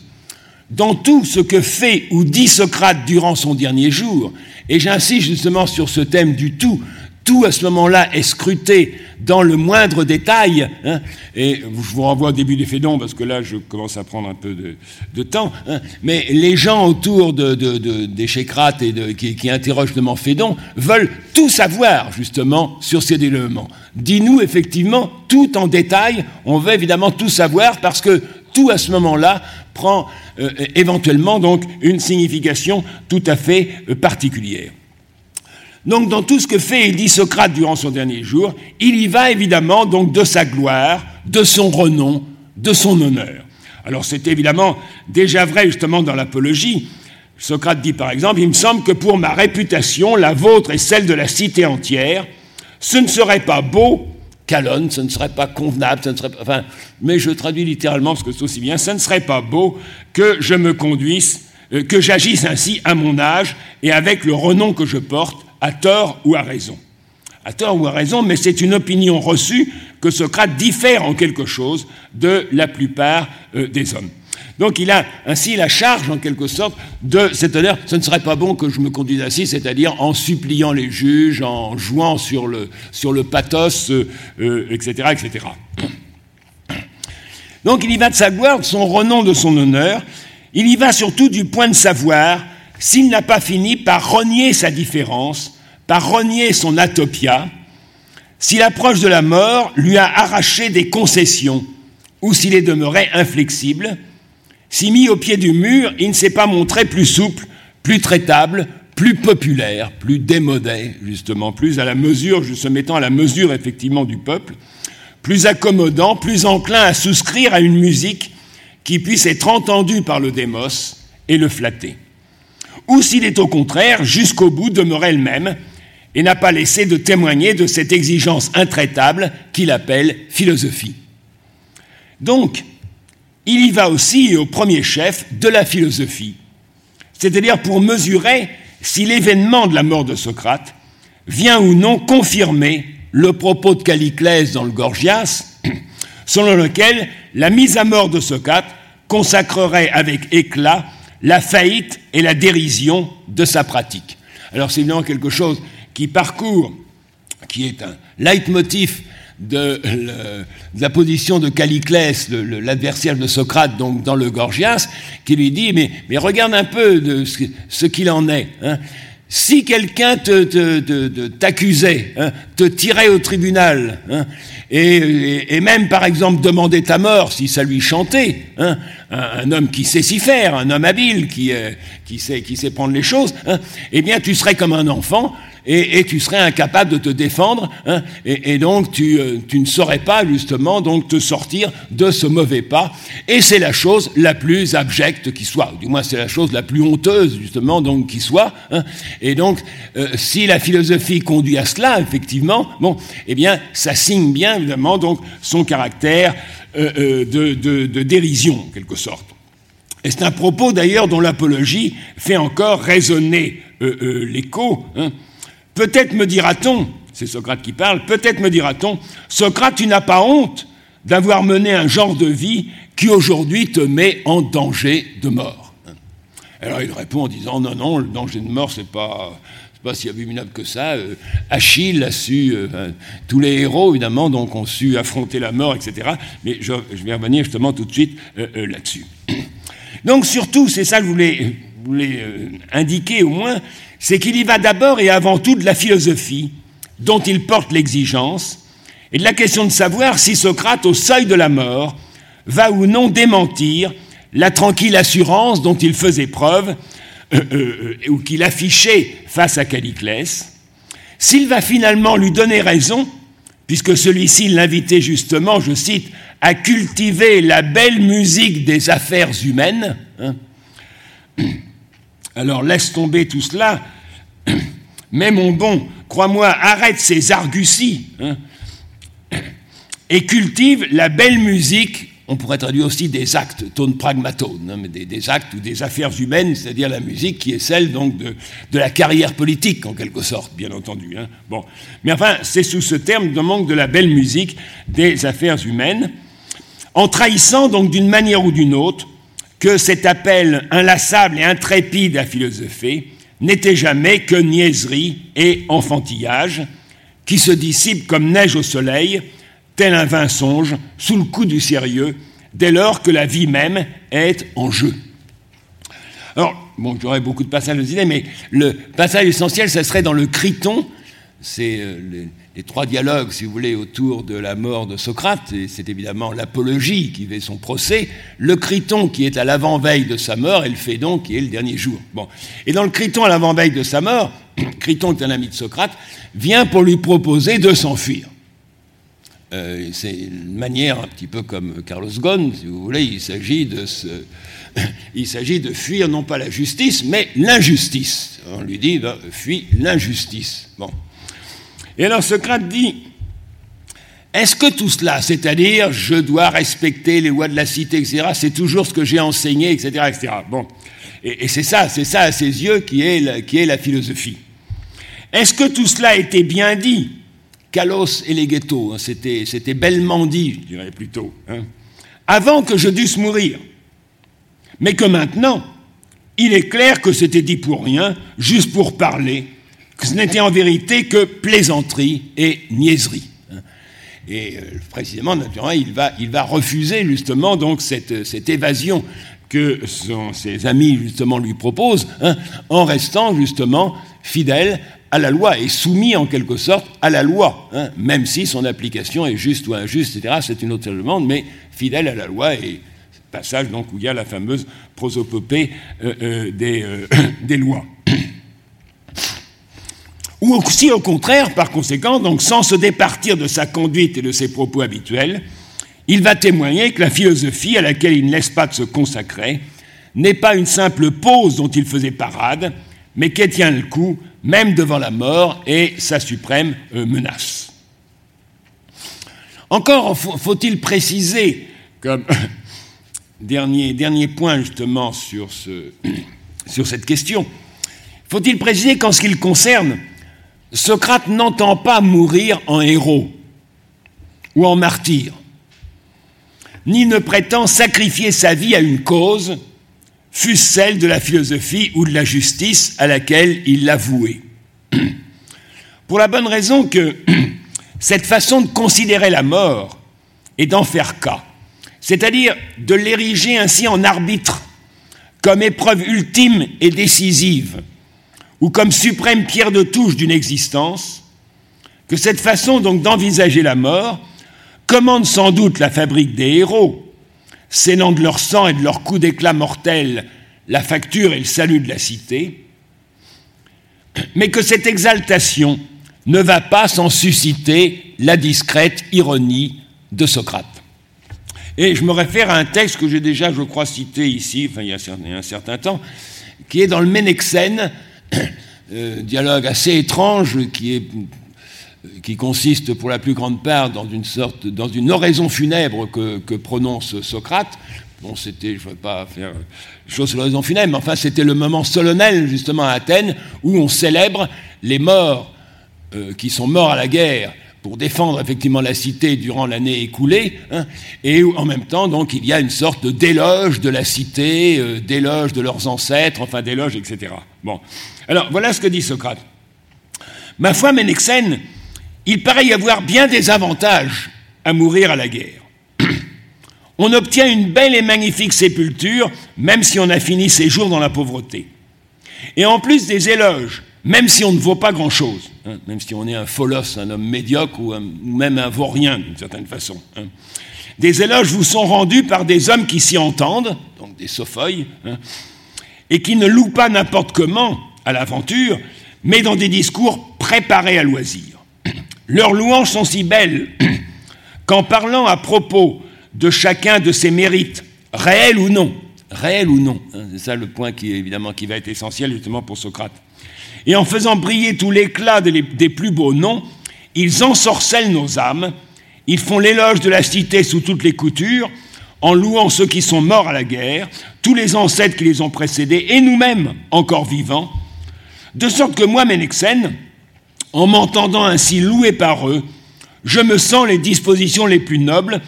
dans tout ce que fait ou dit Socrate durant son dernier jour, et j'insiste justement sur ce thème du tout, tout à ce moment-là est scruté dans le moindre détail. Hein, et je vous renvoie au début des Fédons, parce que là, je commence à prendre un peu de, temps. Hein, mais les gens autour de, des Chécrates et qui, interrogent justement Fédon veulent tout savoir, justement, sur ces éléments. Dis-nous, effectivement, tout en détail. On veut évidemment tout savoir, parce que tout à ce moment-là prend euh, éventuellement donc une signification tout à fait euh, particulière. Donc dans tout ce que fait et dit Socrate durant son dernier jour, il y va évidemment donc de sa gloire, de son renom, de son honneur. Alors c'est évidemment déjà vrai justement dans l'apologie. Socrate dit par exemple, il me semble que pour ma réputation, la vôtre et celle de la cité entière, ce ne serait pas beau, calonne, ce ne serait pas convenable, ce ne serait pas, enfin, mais je traduis littéralement parce que c'est aussi bien, ce ne serait pas beau que je me conduise, euh, que j'agisse ainsi à mon âge et avec le renom que je porte, à tort ou à raison. À tort ou à raison, mais c'est une opinion reçue que Socrate diffère en quelque chose de la plupart euh, des hommes. Donc il a ainsi la charge, en quelque sorte, de cet honneur. Ce ne serait pas bon que je me ainsi, c'est-à-dire en suppliant les juges, en jouant sur le, pathos, etc., euh, etc. Euh, Donc il y va de sa gloire, de son renom, de son honneur. Il y va surtout du point de savoir s'il n'a pas fini par renier sa différence, par renier son atopia, si l'approche de la mort lui a arraché des concessions, ou s'il est demeuré inflexible, si mis au pied du mur, il ne s'est pas montré plus souple, plus traitable, plus populaire, plus démodé, justement, plus à la mesure, se mettant à la mesure effectivement du peuple, plus accommodant, plus enclin à souscrire à une musique qui puisse être entendue par le démos et le flatter ou s'il est au contraire jusqu'au bout demeuré le même et n'a pas laissé de témoigner de cette exigence intraitable qu'il appelle philosophie. Donc, il y va aussi au premier chef de la philosophie, c'est-à-dire pour mesurer si l'événement de la mort de Socrate vient ou non confirmer le propos de Caliclès dans le Gorgias, <clears throat> selon lequel la mise à mort de Socrate consacrerait avec éclat la faillite et la dérision de sa pratique. Alors c'est évidemment quelque chose qui parcourt, qui est un leitmotiv de, la position de Caliclès, l'adversaire de Socrate, donc dans le Gorgias, qui lui dit mais, mais regarde un peu de ce, qu'il en est. Hein. Si quelqu'un t'accusait, te, hein, te tirait au tribunal, hein, et, même par exemple demander ta mort si ça lui chantait, un, homme qui sait s'y faire, un homme habile qui, euh, qui, sait, qui sait prendre les choses, eh bien tu serais comme un enfant et, tu serais incapable de te défendre, hein, et, donc tu, euh, tu, ne saurais pas justement donc te sortir de ce mauvais pas. Et c'est la chose la plus abjecte qui soit, du moins c'est la chose la plus honteuse justement donc qui soit. Hein. et donc euh, si la philosophie conduit à cela, effectivement, bon, eh bien ça signe bien évidemment donc son caractère euh, de, de, dérision en quelque sorte. Et c'est un propos d'ailleurs dont l'apologie fait encore résonner l'écho. Hein, Peut-être me dira-t-on, c'est Socrate qui parle, peut-être me dira-t-on, Socrate, tu n'as pas honte d'avoir mené un genre de vie qui aujourd'hui te met en danger de mort Alors il répond en disant non, non, le danger de mort, c'est pas, pas si abominable que ça. Euh, Achille a su, euh, tous les héros évidemment, donc ont su affronter la mort, etc. Mais je, vais revenir justement tout de suite euh, là-dessus. Donc surtout, c'est ça que je voulais, voulais indiquer au moins, c'est qu'il y va d'abord et avant tout de la philosophie dont il porte l'exigence, et de la question de savoir si Socrate, au seuil de la mort, va ou non démentir la tranquille assurance dont il faisait preuve, euh, euh, euh, ou qu'il affichait face à Caliclès, s'il va finalement lui donner raison, puisque celui-ci l'invitait justement, je cite, à cultiver la belle musique des affaires humaines, hein. Alors laisse tomber tout cela, <clears throat> mais mon bon, crois-moi, arrête ces arguties hein, et cultive la belle musique. On pourrait traduire aussi des actes, tone pragmatone, hein, mais des, actes ou des affaires humaines, c'est-à-dire la musique qui est celle donc de, la carrière politique en quelque sorte, bien entendu. Hein. Mais enfin, c'est sous ce terme de manque de la belle musique des affaires humaines, en trahissant donc d'une manière ou d'une autre que cet appel inlassable et intrépide à philosopher n'était jamais que niaiserie et enfantillage, qui se dissipent comme neige au soleil, tel un vain songe, sous le coup du sérieux, dès lors que la vie même est en jeu. Alors, bon, j'aurais beaucoup de passages à dire, mais le passage essentiel, ce serait dans le Criton, c'est euh, les trois dialogues, si vous voulez, autour de la mort de Socrate, et c'est évidemment l'apologie qui fait son procès, le Criton qui est à l'avant-veille de sa mort, et le Phédon qui est le dernier jour. Bon. Et dans le Criton à l'avant-veille de sa mort, <clears throat> Criton est un ami de Socrate, vient pour lui proposer de s'enfuir. Euh, c'est une manière un petit peu comme Carlos Ghosn, si vous voulez, il s'agit de se... <clears throat> Il s'agit de fuir non pas la justice, mais l'injustice. On lui dit, fuis l'injustice. Bon. Et alors Socrate dit, est-ce que tout cela, c'est-à-dire je dois respecter les lois de la cité, etc., c'est toujours ce que j'ai enseigné, etc., etc. Bon, et, c'est ça, c'est ça à ses yeux qui est la, qui est la philosophie. Est-ce que tout cela était bien dit? Kalos et les ghettos, hein, c'était, c'était bellement dit, je dirais plutôt, hein, avant que je dusse mourir. Mais que maintenant, il est clair que c'était dit pour rien, juste pour parler, ce n'était en vérité que plaisanterie et niaiserie. Et euh, précisément, naturellement, il va, refuser justement donc cette, évasion que ses amis justement lui proposent, hein, en restant justement fidèle à la loi et soumis en quelque sorte à la loi, hein, même si son application est juste ou injuste, etc. C'est une autre demande, mais fidèle à la loi et passage donc où il y a la fameuse prosopopée euh, euh, des <coughs> lois. Ou aussi au contraire, par conséquent, donc sans se départir de sa conduite et de ses propos habituels, il va témoigner que la philosophie à laquelle il ne laisse pas de se consacrer n'est pas une simple pose dont il faisait parade, mais qu'elle tient le coup même devant la mort et sa suprême euh, menace. Encore faut-il préciser, comme <coughs> dernier, dernier point justement sur, ce, <coughs> sur cette question, faut-il préciser qu'en ce qui le concerne, Socrate n'entend pas mourir en héros ou en martyr, ni ne prétend sacrifier sa vie à une cause, fût-ce celle de la philosophie ou de la justice à laquelle il l'a. <clears throat> Pour la bonne raison que <clears throat> cette façon de considérer la mort et d'en faire cas, c'est-à-dire de l'ériger ainsi en arbitre, comme épreuve ultime et décisive, ou comme suprême pierre de touche d'une existence, que cette façon donc d'envisager la mort commande sans doute la fabrique des héros, scénant de leur sang et de leurs coups d'éclat mortels la facture et le salut de la cité, mais que cette exaltation ne va pas sans susciter la discrète ironie de Socrate. Et je me réfère à un texte que j'ai déjà, je crois, cité ici, il y a un certain temps, qui est dans le Ménexène, <coughs> dialogue assez étrange qui, est, qui consiste pour la plus grande part dans une sorte, dans une oraison funèbre que, prononce Socrate. Bon, c'était, je ne veux pas faire chose sur l'oraison funèbre, mais enfin, c'était le moment solennel, justement, à Athènes, où on célèbre les morts euh, qui sont morts à la guerre pour défendre effectivement la cité durant l'année écoulée, hein, et en même temps, donc, il y a une sorte d'éloge de la cité, euh, d'éloge de leurs ancêtres, enfin d'éloge, etc. Bon. Alors, voilà ce que dit Socrate. Ma foi, Ménexène, il paraît y avoir bien des avantages à mourir à la guerre. <clears throat> On obtient une belle et magnifique sépulture, même si on a fini ses jours dans la pauvreté. Et en plus des éloges, même si on ne vaut pas grand-chose, hein, même si on est un folos, un homme médiocre ou, même un vaurien d'une certaine façon. Hein. Des éloges vous sont rendus par des hommes qui s'y entendent, donc des sopheuilles, hein, et qui ne louent pas n'importe comment à l'aventure, mais dans des discours préparés à loisir. <clears throat> Leurs louanges sont si belles <clears throat> qu'en parlant à propos de chacun de ses mérites, réels ou non, réels ou non, hein, c'est ça le point qui évidemment qui va être essentiel justement pour Socrate. Et en faisant briller tout l'éclat des, des plus beaux noms, ils ensorcellent nos âmes, ils font l'éloge de la cité sous toutes les coutures, en louant ceux qui sont morts à la guerre, tous les ancêtres qui les ont précédés, et nous-mêmes encore vivants, de sorte que moi, Ménexène, en m'entendant ainsi loué par eux, je me sens les dispositions les plus nobles,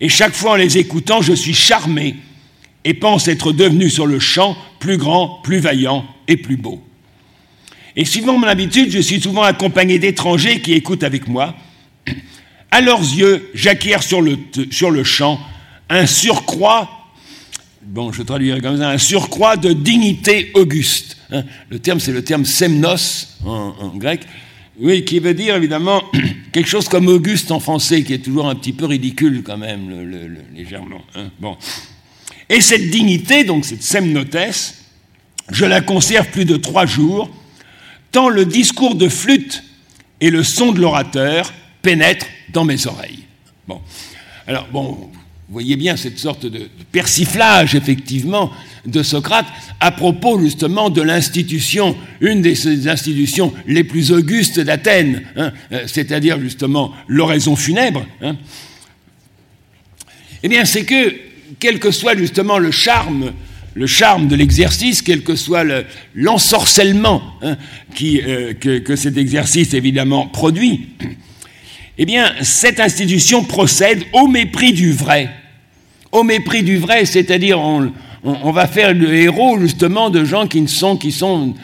et chaque fois en les écoutant, je suis charmé et pense être devenu sur le champ plus grand, plus vaillant et plus beau. Et suivant mon habitude, je suis souvent accompagné d'étrangers qui écoutent avec moi. À leurs yeux, j'acquiers sur le, sur le champ un surcroît, bon, je traduirai comme ça, un surcroît de dignité auguste. Hein. le terme, c'est le terme semnos en, grec, oui, qui veut dire évidemment <clears throat> quelque chose comme Auguste en français, qui est toujours un petit peu ridicule quand même, légèrement. Hein. Bon. Et cette dignité, donc cette semnotes, je la conserve plus de trois jours, tant le discours de flûte et le son de l'orateur pénètrent dans mes oreilles. Bon. Alors, bon, voyez bien cette sorte de, persiflage, effectivement, de Socrate à propos justement de l'institution, une des institutions les plus augustes d'Athènes, hein, euh, c'est-à-dire justement l'oraison funèbre. Hein. Eh bien, c'est que, quel que soit justement le charme, le charme de l'exercice, quel que soit l'ensorcellement hein, euh, que, que cet exercice évidemment produit, eh bien, cette institution procède au mépris du vrai au mépris du vrai, c'est-à-dire on, va faire le héros justement de gens qui ne sont, qui sont,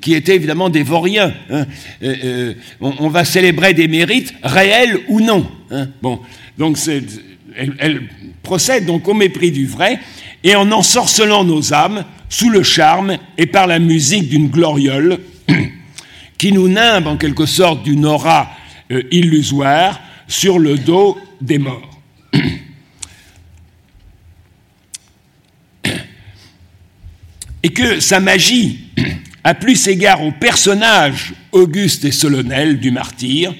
qui étaient évidemment des vauriens. Hein. Euh, euh, on, va célébrer des mérites réels ou non. Hein. Bon, donc elle, procède donc au mépris du vrai et en ensorcelant nos âmes sous le charme et par la musique d'une gloriole <clears throat> qui nous nimbe en quelque sorte d'une aura euh, illusoire sur le dos des morts. <clears throat> et que sa magie <clears throat> a plus égard au personnage auguste et solennel du martyr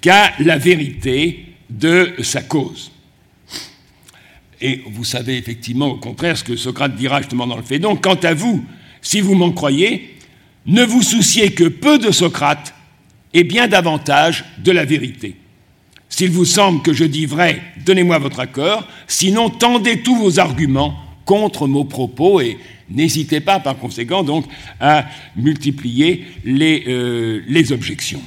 qu'à la vérité de sa cause. Et vous savez effectivement au contraire ce que Socrate dira justement dans le Phédon, quant à vous, si vous m'en croyez, ne vous souciez que peu de Socrate et bien davantage de la vérité. S'il vous semble que je dis vrai, donnez-moi votre accord, sinon tendez tous vos arguments contre nos propos et N'hésitez pas, par conséquent, donc, à multiplier les, euh, objections.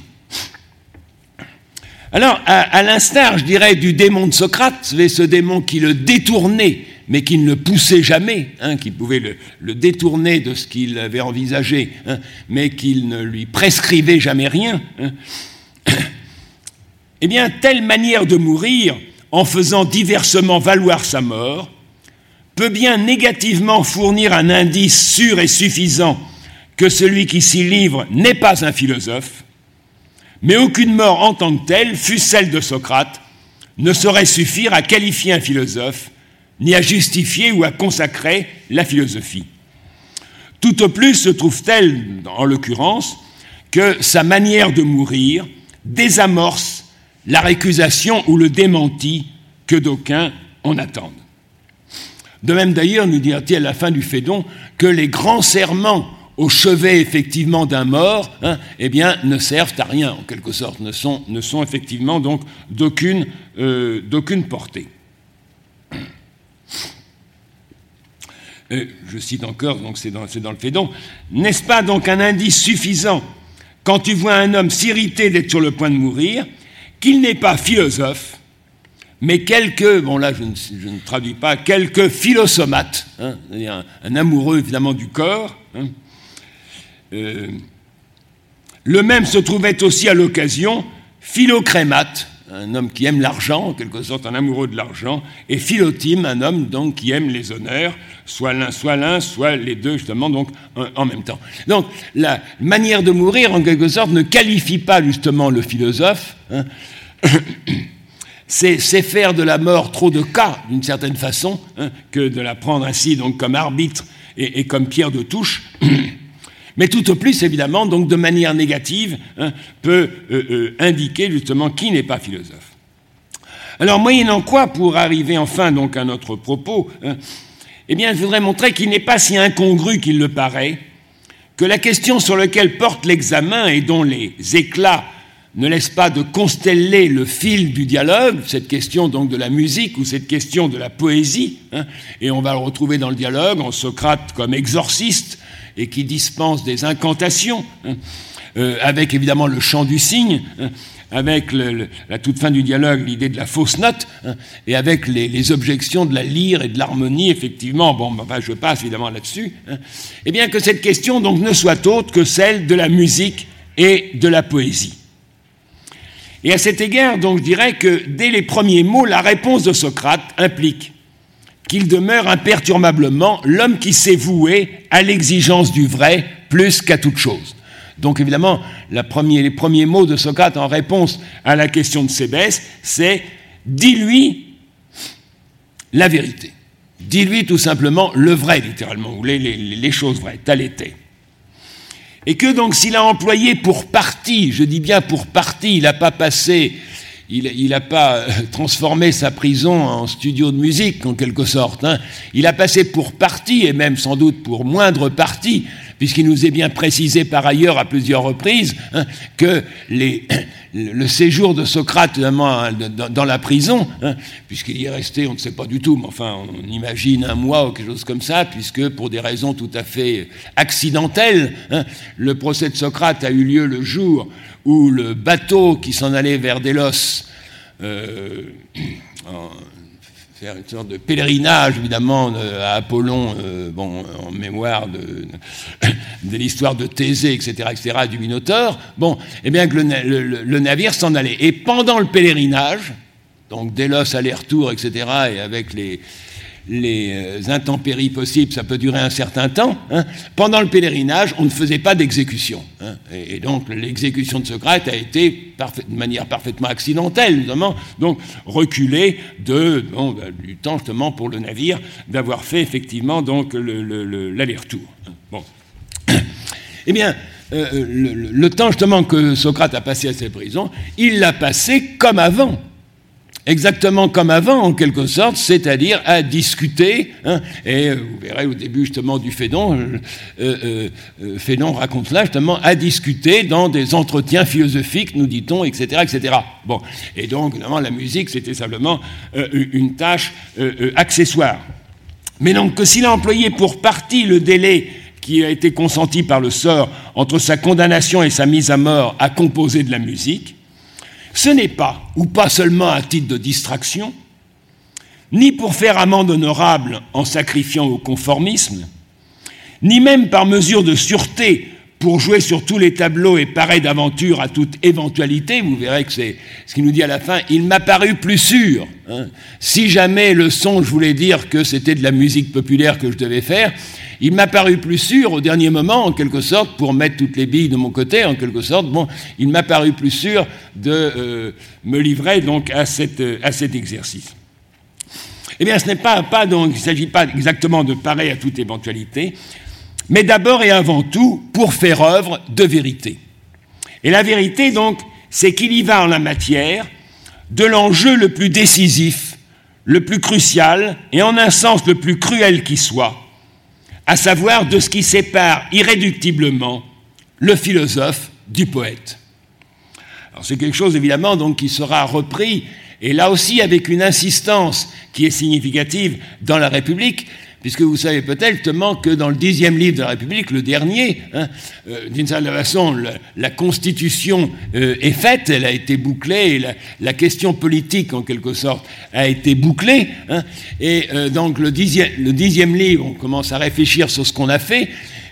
Alors, à, l'instar, je dirais, du démon de Socrate, ce démon qui le détournait, mais qui ne le poussait jamais, hein, qui pouvait le, détourner de ce qu'il avait envisagé, hein, mais qu'il ne lui prescrivait jamais rien, hein, <coughs> eh bien, telle manière de mourir, en faisant diversement valoir sa mort, peut bien négativement fournir un indice sûr et suffisant que celui qui s'y livre n'est pas un philosophe, mais aucune mort en tant que telle, fût celle de Socrate, ne saurait suffire à qualifier un philosophe, ni à justifier ou à consacrer la philosophie. Tout au plus se trouve-t-elle, en l'occurrence, que sa manière de mourir désamorce la récusation ou le démenti que d'aucuns en attendent. De même d'ailleurs, nous dira-t-il à la fin du Fédon, que les grands serments au chevet effectivement d'un mort, hein, eh bien, ne servent à rien en quelque sorte, ne sont, effectivement donc d'aucune euh, portée. Euh, je cite encore, donc c'est dans, dans, le Fédon, n'est-ce pas donc un indice suffisant quand tu vois un homme s'irriter d'être sur le point de mourir, qu'il n'est pas philosophe, mais quelques, bon là je ne, traduis pas, quelques philosomates, hein, un, un, amoureux évidemment du corps. Hein. Euh, le même se trouvait aussi à l'occasion philocrémate, un homme qui aime l'argent, en quelque sorte un amoureux de l'argent, et Philotime, un homme donc qui aime les honneurs, soit l'un, soit l'un, soit les deux justement, donc en même temps. Donc la manière de mourir, en quelque sorte, ne qualifie pas justement le philosophe. Hein. C'est, faire de la mort trop de cas, d'une certaine façon, hein, que de la prendre ainsi donc comme arbitre et, comme pierre de touche. <clears throat> Mais tout au plus, évidemment, de manière négative, hein, peut euh, euh, indiquer justement qui n'est pas philosophe. Alors, moyennant quoi, pour arriver enfin donc à notre propos, hein, eh bien, je voudrais montrer qu'il n'est pas si incongru qu'il le paraît, que la question sur laquelle porte l'examen et dont les éclats ne laissent pas de consteller le fil du dialogue, cette question donc de la musique ou cette question de la poésie, hein, et on va le retrouver dans le dialogue en Socrate comme exorciste, et qui dispense des incantations, hein, euh, avec évidemment le chant du cygne, hein, avec la toute fin du dialogue l'idée de la fausse note, et avec les, objections de la lyre et de l'harmonie, effectivement, bon, enfin, je passe évidemment là-dessus, eh bien que cette question donc ne soit autre que celle de la musique et de la poésie. Et à cet égard, je dirais que dès les premiers mots, la réponse de Socrate implique qu'il demeure imperturbablement l'homme qui s'est voué à l'exigence du vrai plus qu'à toute chose. Donc évidemment, les premiers mots de Socrate en réponse à la question de Sébès, c'est dis-lui la vérité. Dis-lui tout simplement le vrai, littéralement, ou les, choses vraies, tel était. Et que donc s'il a employé pour partie, je dis bien pour partie, il n'a pas passé il n'a pas euh, transformé sa prison en studio de musique, en quelque sorte. Hein. Il a passé pour partie, et même sans doute pour moindre partie, puisqu'il nous est bien précisé par ailleurs à plusieurs reprises hein, que le séjour de Socrate dans, la prison, hein, puisqu'il y est resté, on ne sait pas du tout, mais enfin on imagine un mois ou quelque chose comme ça, puisque pour des raisons tout à fait accidentelles, le procès de Socrate a eu lieu le jour où le bateau qui s'en allait vers Délos, euh, faire une sorte de pèlerinage évidemment à Apollon, euh, bon, en mémoire de, l'histoire de Thésée, etc., etc., du Minotaure, bon, eh bien que le navire s'en allait. Et pendant le pèlerinage, donc Délos aller-retour, etc., et avec les, les euh, intempéries possibles, ça peut durer un certain temps. Hein. Pendant le pèlerinage, on ne faisait pas d'exécution. Hein. Et, donc l'exécution de Socrate a été de manière parfaitement accidentelle, notamment, donc reculée de, bah, du temps justement pour le navire d'avoir fait effectivement donc l'aller-retour. Bon. <coughs> Eh bien, euh, le, le, temps justement que Socrate a passé à cette prison, il l'a passé comme avant exactement comme avant, en quelque sorte, c'est-à-dire à discuter. Hein, et euh, vous verrez au début justement du Fédon, euh, euh, euh, Fédon raconte là justement à discuter dans des entretiens philosophiques, nous dit-on, etc., etc. Bon, et donc évidemment la musique c'était simplement une tâche accessoire. Mais donc que s'il a employé pour partie le délai qui a été consenti par le sort entre sa condamnation et sa mise à mort à composer de la musique, ce n'est pas, ou pas seulement à titre de distraction, ni pour faire amende honorable en sacrifiant au conformisme, ni même par mesure de sûreté pour jouer sur tous les tableaux et parer d'aventure à toute éventualité, vous verrez que c'est ce qu'il nous dit à la fin, il m'a paru plus sûr. Hein. Si jamais le son, je voulais dire que c'était de la musique populaire que je devais faire, il m'a paru plus sûr au dernier moment, en quelque sorte, pour mettre toutes les billes de mon côté, en quelque sorte, bon, il m'a paru plus sûr de euh, me livrer donc à, cette, à cet exercice. Eh bien, ce n'est pas, pas donc, il ne s'agit pas exactement de parer à toute éventualité, mais d'abord et avant tout pour faire œuvre de vérité. Et la vérité, donc, c'est qu'il y va en la matière de l'enjeu le plus décisif, le plus crucial, et en un sens le plus cruel qui soit, à savoir de ce qui sépare irréductiblement le philosophe du poète. C'est quelque chose évidemment qui sera repris et là aussi avec une insistance qui est significative dans la République, puisque vous savez peut-être que dans le dixième livre de la République, le dernier, hein, euh, d'une certaine façon, la, Constitution euh, est faite, elle a été bouclée, la, question politique en quelque sorte a été bouclée, hein, et euh, donc le dixième, livre, on commence à réfléchir sur ce qu'on a fait,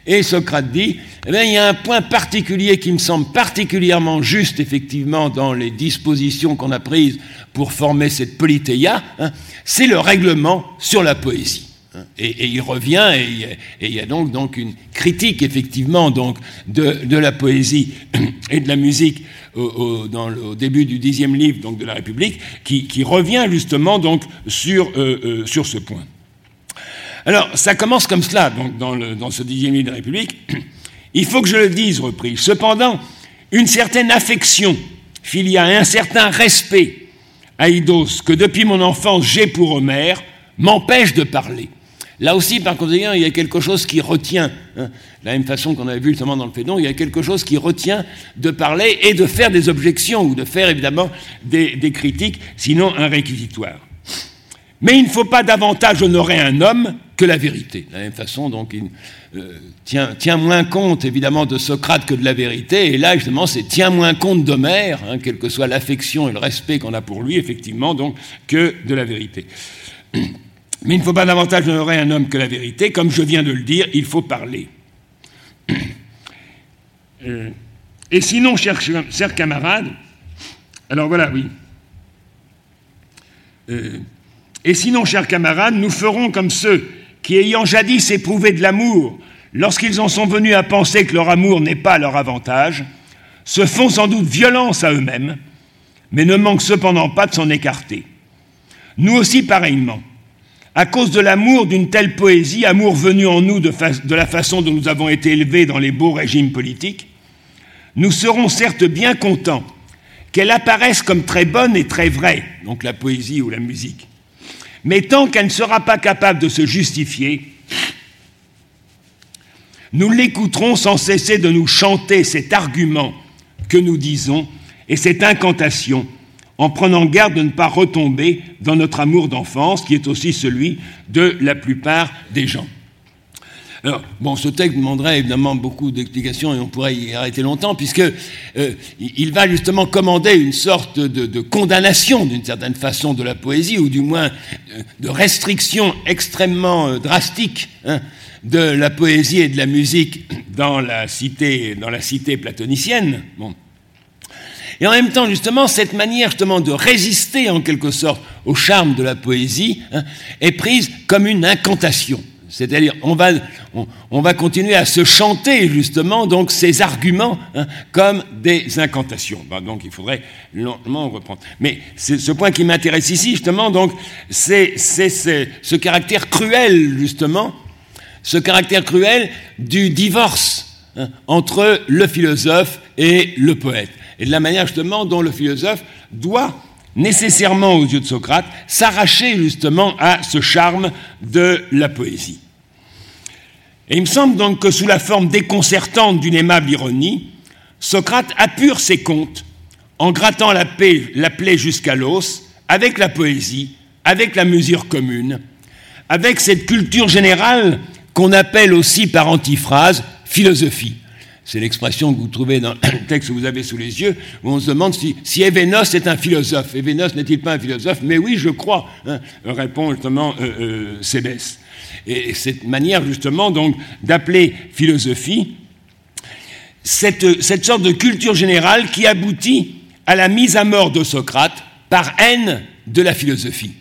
et Socrate dit, eh il y a un point particulier qui me semble particulièrement juste, effectivement, dans les dispositions qu'on a prises pour former cette polythéia, hein, c'est le règlement sur la poésie. Et, il revient, et, il y a donc, une critique, effectivement, donc, de, la poésie <clears throat> et de la musique au, début du dixième livre donc, de la République, qui, revient justement donc, sur, euh, euh, sur ce point. Alors, ça commence comme cela, donc, dans, ce dixième livre de la République. <clears throat> Il faut que je le dise, repris. Cependant, une certaine affection filiale, un certain respect, Aïdos, que depuis mon enfance j'ai pour Homère, m'empêche de parler. Là aussi, par conséquent, il y a quelque chose qui retient, hein, de la même façon qu'on avait vu justement dans le Fédon, il y a quelque chose qui retient de parler et de faire des objections ou de faire évidemment des, critiques, sinon un réquisitoire. Mais il ne faut pas davantage honorer un homme que la vérité. De la même façon, donc, il euh, tient, tient, moins compte évidemment de Socrate que de la vérité, et là, justement, c'est tient moins compte d'Homère, hein, quelle que soit l'affection et le respect qu'on a pour lui, effectivement, donc, que de la vérité. <clears throat> Mais il ne faut pas davantage honorer un homme que la vérité, comme je viens de le dire, il faut parler. Euh, et sinon, chers, camarades, alors voilà, oui. Euh, et sinon, chers camarades, nous ferons comme ceux qui, ayant jadis éprouvé de l'amour, lorsqu'ils en sont venus à penser que leur amour n'est pas leur avantage, se font sans doute violence à eux-mêmes, mais ne manquent cependant pas de s'en écarter. Nous aussi, pareillement, à cause de l'amour d'une telle poésie, amour venu en nous de, la façon dont nous avons été élevés dans les beaux régimes politiques, nous serons certes bien contents qu'elle apparaisse comme très bonne et très vraie, donc la poésie ou la musique, mais tant qu'elle ne sera pas capable de se justifier, nous l'écouterons sans cesser de nous chanter cet argument que nous disons et cette incantation en prenant garde de ne pas retomber dans notre amour d'enfance qui est aussi celui de la plupart des gens. Alors, bon, ce texte demanderait évidemment beaucoup d'explications et on pourrait y arrêter longtemps, puisque euh, il va justement commander une sorte de, condamnation, d'une certaine façon, de la poésie, ou du moins euh, de restriction extrêmement euh, drastique hein, de la poésie et de la musique dans la cité, dans la cité platonicienne. Bon. Et en même temps, justement, cette manière justement de résister en quelque sorte au charme de la poésie hein, est prise comme une incantation. C'est-à-dire, on va, on, va continuer à se chanter justement donc ces arguments hein, comme des incantations. donc, il faudrait lentement reprendre. Mais ce point qui m'intéresse ici justement, donc, c'est ce caractère cruel justement, ce caractère cruel du divorce hein, entre le philosophe et le poète, et de la manière justement dont le philosophe doit nécessairement aux yeux de Socrate, s'arracher justement à ce charme de la poésie. Et il me semble donc que sous la forme déconcertante d'une aimable ironie, Socrate appure ses contes en grattant la, la plaie jusqu'à l'os avec la poésie, avec la mesure commune, avec cette culture générale qu'on appelle aussi par antiphrase philosophie. C'est l'expression que vous trouvez dans le <coughs> texte que vous avez sous les yeux, où on se demande si, si est un philosophe. Événos n'est-il pas un philosophe? Mais oui, je crois, hein, répond justement euh, euh, Et cette manière justement donc d'appeler philosophie, cette, cette sorte de culture générale qui aboutit à la mise à mort de Socrate par haine de la philosophie.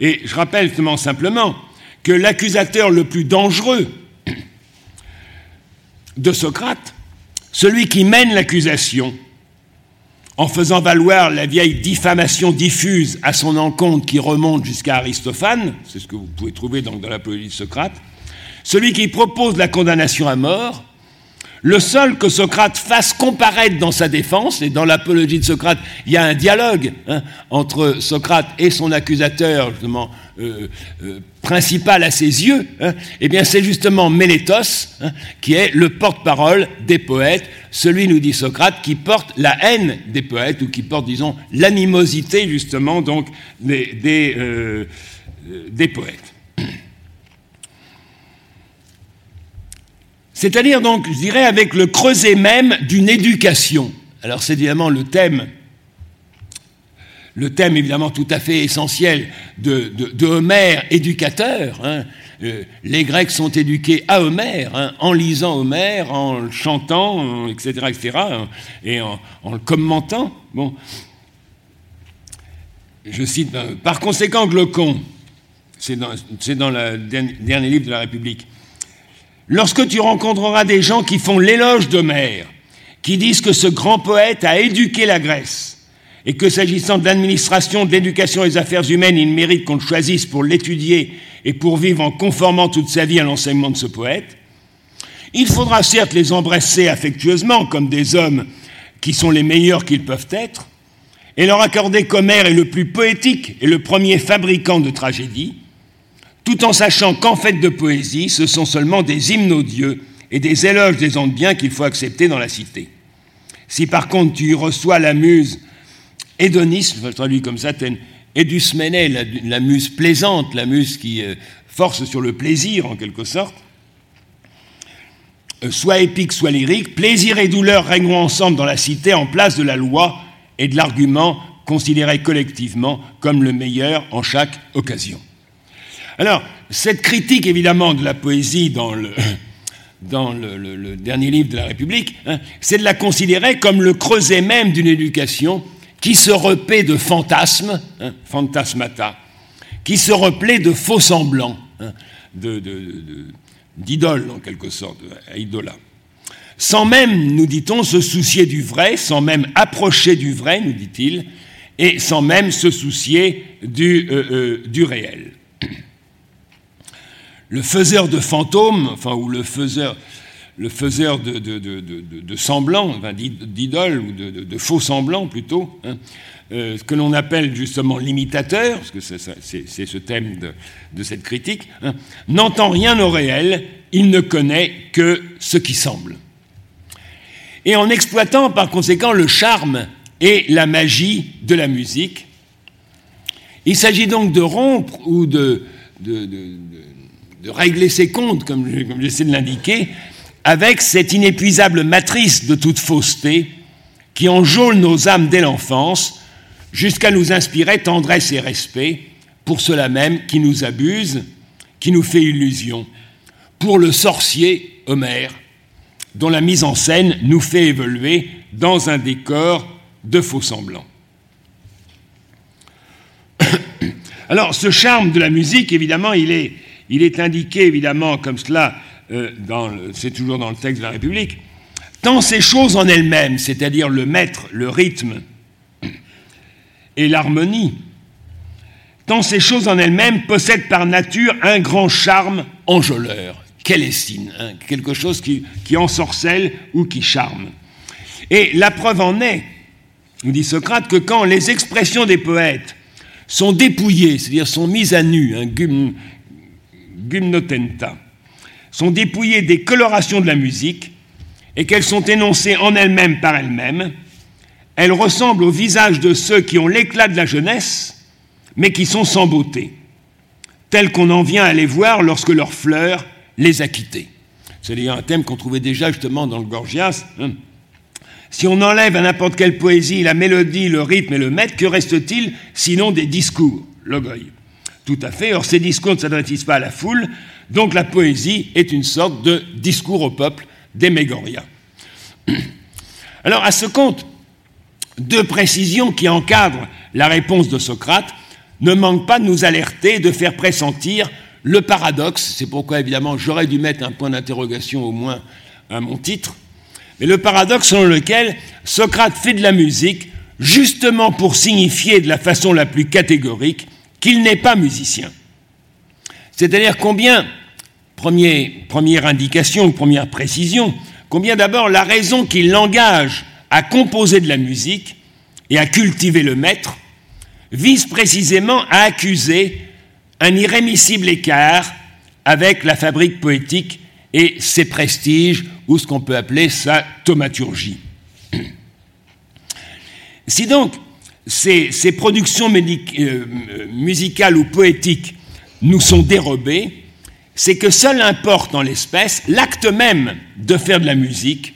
Et je rappelle justement simplement que l'accusateur le plus dangereux de Socrate, celui qui mène l'accusation en faisant valoir la vieille diffamation diffuse à son encontre qui remonte jusqu'à Aristophane, c'est ce que vous pouvez trouver dans la poésie de Socrate, celui qui propose la condamnation à mort, le seul que Socrate fasse comparaître dans sa défense, et dans l'apologie de Socrate, il y a un dialogue hein, entre Socrate et son accusateur, justement, euh, euh, principal à ses yeux, hein, eh bien c'est justement Mélétos, hein, qui est le porte-parole des poètes, celui, nous dit Socrate, qui porte la haine des poètes, ou qui porte, disons, l'animosité, justement, donc, des, des, euh, des poètes. C'est-à-dire donc, je dirais, avec le creuset même d'une éducation. Alors c'est évidemment le thème, le thème évidemment tout à fait essentiel de, Homère, éducateur. Hein. Euh, les Grecs sont éduqués à Homère, hein, en lisant Homère, en le chantant, etc., etc., hein, et en, le commentant. Bon. Je cite, euh, par conséquent, Glaucon, c'est dans le dernier livre de la République, lorsque tu rencontreras des gens qui font l'éloge d'Homère, qui disent que ce grand poète a éduqué la Grèce, et que s'agissant de l'administration, de l'éducation et des affaires humaines, il mérite qu'on le choisisse pour l'étudier et pour vivre en conformant toute sa vie à l'enseignement de ce poète, il faudra certes les embrasser affectueusement comme des hommes qui sont les meilleurs qu'ils peuvent être, et leur accorder qu'Homère est le plus poétique et le premier fabricant de tragédies, tout en sachant qu'en fait de poésie, ce sont seulement des hymnes aux dieux et des éloges des hommes bien qu'il faut accepter dans la cité. Si par contre tu reçois la muse hédonisme, je traduis comme ça, Edusmene, la, la muse plaisante, la muse qui euh, force sur le plaisir en quelque sorte, euh, soit épique, soit lyrique, plaisir et douleur règneront ensemble dans la cité en place de la loi et de l'argument considéré collectivement comme le meilleur en chaque occasion. Alors, cette critique évidemment de la poésie dans le, dernier livre de la République, hein, c'est de la considérer comme le creuset même d'une éducation qui se repaît de fantasmes, hein, fantasmata, qui se replaît de faux semblants, hein, d'idoles en quelque sorte, idola. Sans même, nous dit-on, se soucier du vrai, sans même approcher du vrai, nous dit-il, et sans même se soucier du, euh, euh, du réel. Le faiseur de fantômes, enfin, ou le faiseur, de, semblants, d'idoles ou de, faux semblants plutôt, hein, euh, ce que l'on appelle justement l'imitateur, parce que c'est ce thème de, cette critique, hein, n'entend rien au réel, il ne connaît que ce qui semble. Et en exploitant par conséquent le charme et la magie de la musique, il s'agit donc de rompre ou de, régler ses comptes, comme j'essaie de l'indiquer, avec cette inépuisable matrice de toute fausseté qui enjôle nos âmes dès l'enfance jusqu'à nous inspirer tendresse et respect pour cela même qui nous abuse, qui nous fait illusion, pour le sorcier Homère, dont la mise en scène nous fait évoluer dans un décor de faux semblants. <coughs> Alors, ce charme de la musique, évidemment, il est, il est indiqué, évidemment, comme cela, euh, c'est toujours dans le texte de la République, tant ces choses en elles-mêmes, c'est-à-dire le maître, le rythme <clears throat> et l'harmonie, tant ces choses en elles-mêmes possèdent par nature un grand charme enjôleur. Quelle estime, hein, quelque chose qui, qui ensorcelle ou qui charme. Et la preuve en est, nous dit Socrate, que quand les expressions des poètes sont dépouillées, c'est-à-dire sont mises à nu, hein, gymnotenta, sont dépouillées des colorations de la musique et qu'elles sont énoncées en elles-mêmes par elles-mêmes, elles ressemblent au visage de ceux qui ont l'éclat de la jeunesse, mais qui sont sans beauté, tels qu'on en vient à les voir lorsque leur fleur les a quittés. C'est d'ailleurs un thème qu'on trouvait déjà justement dans le Gorgias. Hein. Si on enlève à n'importe quelle poésie la mélodie, le rythme et le maître, que reste-t-il sinon des discours, l'ogoï? Tout à fait. Or, ces discours ne s'adressent pas à la foule, donc la poésie est une sorte de discours au peuple des Mégoriens. <clears throat> Alors à ce compte, deux précisions qui encadrent la réponse de Socrate ne manquent pas de nous alerter, de faire pressentir le paradoxe. C'est pourquoi évidemment j'aurais dû mettre un point d'interrogation au moins à mon titre. Mais le paradoxe selon lequel Socrate fait de la musique justement pour signifier de la façon la plus catégorique qu'il n'est pas musicien. C'est-à-dire combien, première indication, première précision, combien d'abord la raison qui l'engage à composer de la musique et à cultiver le maître vise précisément à accuser un irrémissible écart avec la fabrique poétique et ses prestiges, ou ce qu'on peut appeler sa thaumaturgie. Si donc ces, productions euh, musicales ou poétiques nous sont dérobés, c'est que seul importe en l'espèce l'acte même de faire de la musique,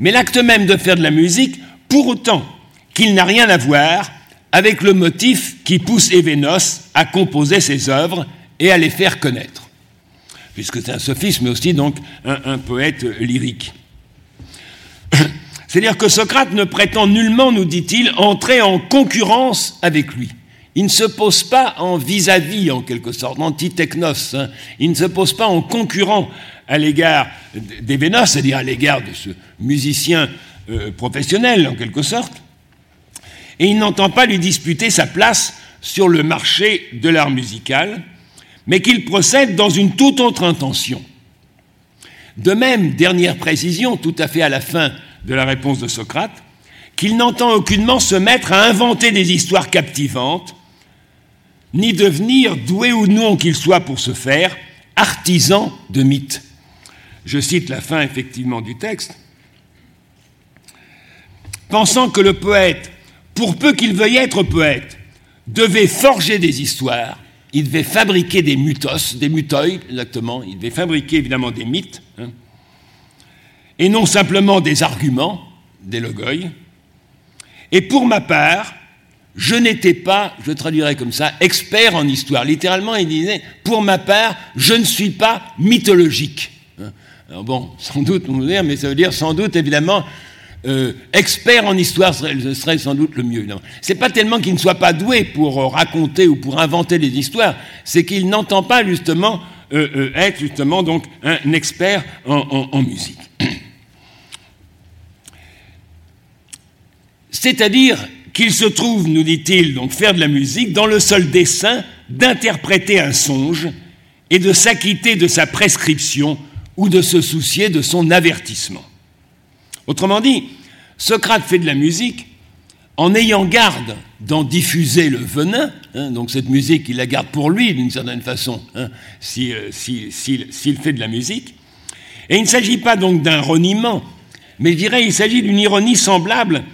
mais l'acte même de faire de la musique pour autant qu'il n'a rien à voir avec le motif qui pousse Événos à composer ses œuvres et à les faire connaître, puisque c'est un sophisme, mais aussi donc un poète lyrique. <clears throat> C'est-à-dire que Socrate ne prétend nullement, nous dit-il, entrer en concurrence avec lui. Il ne se pose pas en vis-à-vis, en quelque sorte, anti-technos. Hein. Il ne se pose pas en concurrent à l'égard d'Événos, c'est-à-dire à, l'égard de ce musicien euh, professionnel, en quelque sorte. Et il n'entend pas lui disputer sa place sur le marché de l'art musical, mais qu'il procède dans une toute autre intention. De même, dernière précision, tout à fait à la fin de la réponse de Socrate, qu'il n'entend aucunement se mettre à inventer des histoires captivantes, ni devenir, doué ou non qu'il soit pour ce faire, artisan de mythes. Je cite la fin effectivement du texte. Pensant que le poète, pour peu qu'il veuille être poète, devait forger des histoires, il devait fabriquer des mutos, des mutoi, exactement, il devait fabriquer évidemment des mythes, hein, et non simplement des arguments, des logoi. Et pour ma part, je n'étais pas, je traduirais comme ça, expert en histoire. Littéralement, il disait, pour ma part, je ne suis pas mythologique. Hein. Alors bon, sans doute, on va dire, mais ça veut dire sans doute, évidemment, euh, expert en histoire serait, serait sans doute le mieux. C'est pas tellement qu'il ne soit pas doué pour euh, raconter ou pour inventer des histoires, c'est qu'il n'entend pas justement euh, être justement donc un expert en musique. C'est-à-dire qu'il se trouve, nous dit-il, donc faire de la musique dans le seul dessein d'interpréter un songe et de s'acquitter de sa prescription ou de se soucier de son avertissement. Autrement dit, Socrate fait de la musique en ayant garde d'en diffuser le venin, hein, donc cette musique, il la garde pour lui d'une certaine façon, hein, s'il si, si, si, fait de la musique. Et il ne s'agit pas donc d'un reniement, mais je dirais il s'agit d'une ironie semblable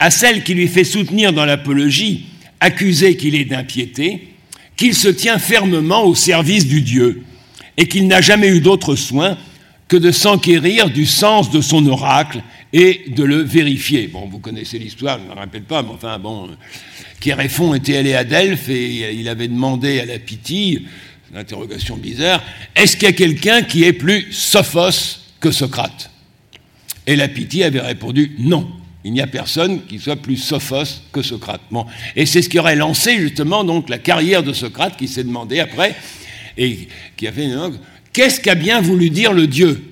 à celle qui lui fait soutenir dans l'apologie, accusé qu'il est d'impiété, qu'il se tient fermement au service du Dieu et qu'il n'a jamais eu d'autre soin que de s'enquérir du sens de son oracle et de le vérifier. Bon, vous connaissez l'histoire, je ne me rappelle pas, mais enfin, bon, Kéréphon était allé à Delphes et il avait demandé à la Pythie, une interrogation bizarre, est-ce qu'il y a quelqu'un qui est plus sophos que Socrate? Et la Pythie avait répondu non. Il n'y a personne qui soit plus sophos que Socrate. Et c'est ce qui aurait lancé justement la carrière de Socrate qui s'est demandé après et qui a fait qu'est-ce qu'a bien voulu dire le Dieu?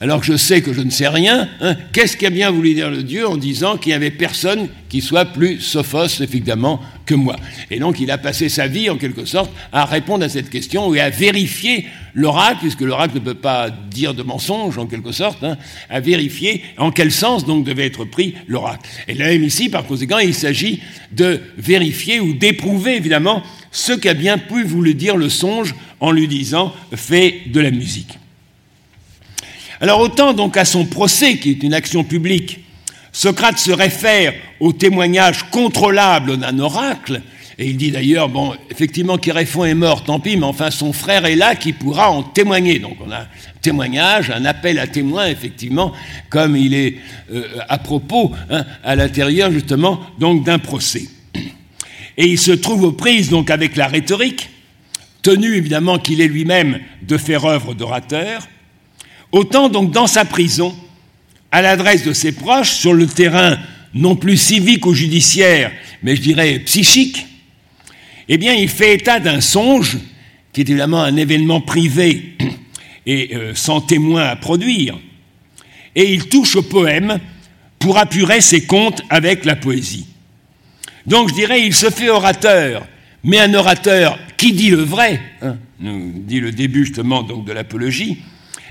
Alors que je sais que je ne sais rien, hein, qu'est-ce qu'a bien voulu dire le Dieu en disant qu'il n'y avait personne qui soit plus sophos, évidemment, que moi Et donc il a passé sa vie, en quelque sorte, à répondre à cette question et à vérifier l'oracle, puisque l'oracle ne peut pas dire de mensonge, en quelque sorte, hein, à vérifier en quel sens donc devait être pris l'oracle. Et là, ici, par conséquent, il s'agit de vérifier ou d'éprouver, évidemment, ce qu'a bien pu voulu dire le songe en lui disant « fais de la musique ». Alors autant donc à son procès, qui est une action publique, Socrate se réfère au témoignage contrôlable d'un oracle, et il dit d'ailleurs, bon, effectivement, Kéréphon est mort, tant pis, mais enfin son frère est là qui pourra en témoigner. Donc on a un témoignage, un appel à témoin, effectivement, comme il est euh, à propos hein, à l'intérieur justement donc d'un procès. Et il se trouve aux prises donc avec la rhétorique, tenu évidemment qu'il est lui-même de faire œuvre d'orateur, Autant donc dans sa prison, à l'adresse de ses proches, sur le terrain non plus civique ou judiciaire, mais je dirais psychique, eh bien, il fait état d'un songe, qui est évidemment un événement privé <clears throat> et euh, sans témoin à produire, et il touche au poème pour apurer ses comptes avec la poésie. Donc, je dirais, il se fait orateur, mais un orateur qui dit le vrai, hein, nous dit le début justement donc de l'apologie,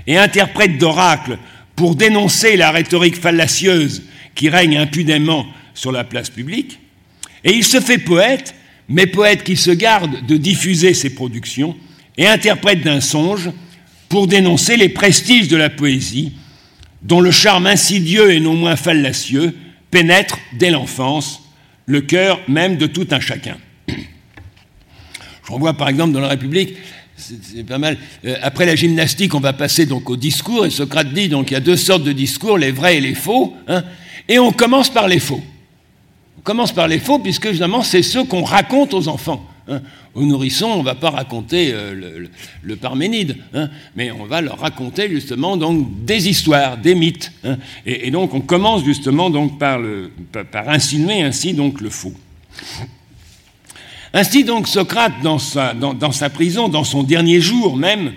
et interprète d'oracle pour dénoncer la rhétorique fallacieuse qui règne impudemment sur la place publique, et il se fait poète, mais poète qui se garde de diffuser ses productions, et interprète d'un songe pour dénoncer les prestiges de la poésie, dont le charme insidieux et non moins fallacieux pénètre dès l'enfance le cœur même de tout un chacun. <clears throat> Je renvoie par exemple dans la République c'est pas mal. Euh, après la gymnastique, on va passer donc au discours, et Socrate dit donc il y a deux sortes de discours, les vrais et les faux, hein, et on commence par les faux. On commence par les faux, puisque évidemment, c'est ceux qu'on raconte aux enfants. Hein. Aux nourrissons, on ne va pas raconter euh, le, Parménide, hein, mais on va leur raconter justement donc des histoires, des mythes. Et, donc on commence justement donc par, par insinuer ainsi donc le faux. Ainsi donc Socrate, dans sa, prison, dans son dernier jour même,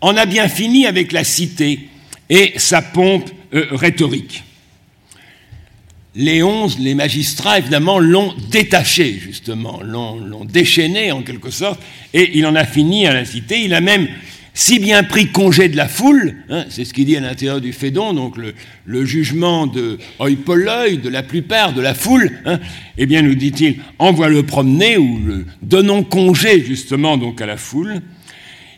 en a bien fini avec la cité et sa pompe euh, rhétorique. Les onze, les magistrats, évidemment, l'ont détaché, justement, l'ont déchaîné en quelque sorte, et il en a fini à la cité. Il a même si bien pris congé de la foule, hein, c'est ce qu'il dit à l'intérieur du Fédon, donc le, jugement de oipoloi, de la plupart de la foule, hein, eh bien, nous dit-il, envoie-le promener ou le, donnons congé justement donc à la foule.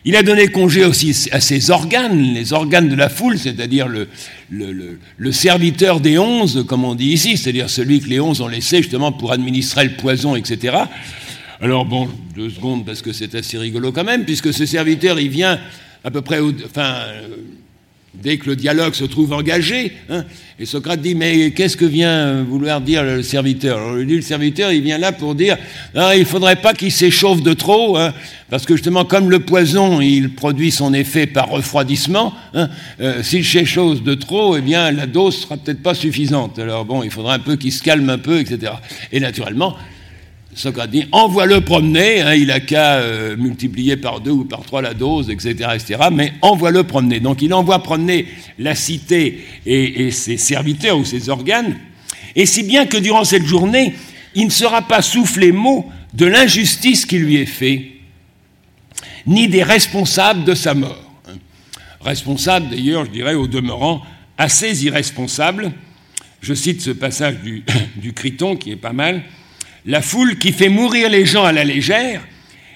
Il a donné congé aussi à ses organes, les organes de la foule, c'est-à-dire le, le, serviteur des onze, comme on dit ici, c'est-à-dire celui que les onze ont laissé justement pour administrer le poison, etc. Alors bon, deux secondes parce que c'est assez rigolo quand même, puisque ce serviteur, il vient à peu près, enfin, euh, dès que le dialogue se trouve engagé, hein, et Socrate dit, mais qu'est-ce que vient vouloir dire le serviteur? Alors lui dit, le serviteur, il vient là pour dire, il ne faudrait pas qu'il s'échauffe de trop, hein, parce que justement, comme le poison, il produit son effet par refroidissement, hein, euh, s'il s'échauffe de trop, eh bien, la dose sera peut-être pas suffisante. Alors bon, il faudra un peu qu'il se calme un peu, etc. Et naturellement, Socrate dit envoie-le promener, hein, il a qu'à euh, multiplier par deux ou par trois la dose, etc., etc., mais envoie-le promener. Donc il envoie promener la cité et, ses serviteurs ou ses organes, et si bien que durant cette journée, il ne sera pas soufflé mot de l'injustice qui lui est faite, ni des responsables de sa mort. Responsable, d'ailleurs, je dirais, au demeurant, assez irresponsable. Je cite ce passage du, <coughs> du Criton qui est pas mal la foule qui fait mourir les gens à la légère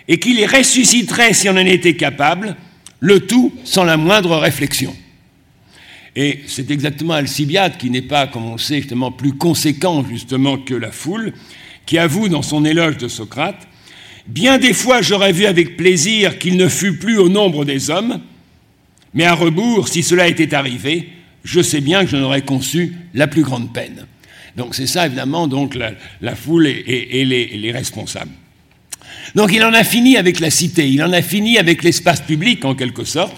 et qui les ressusciterait si on en était capable, le tout sans la moindre réflexion. Et c'est exactement Alcibiade qui n'est pas, comme on sait, justement plus conséquent justement que la foule, qui avoue dans son éloge de Socrate Bien des fois j'aurais vu avec plaisir qu'il ne fût plus au nombre des hommes, mais à rebours, si cela était arrivé, je sais bien que j'en aurais conçu la plus grande peine. Donc c'est ça, évidemment, donc la, foule et, les, responsables. Donc il en a fini avec la cité, il en a fini avec l'espace public, en quelque sorte,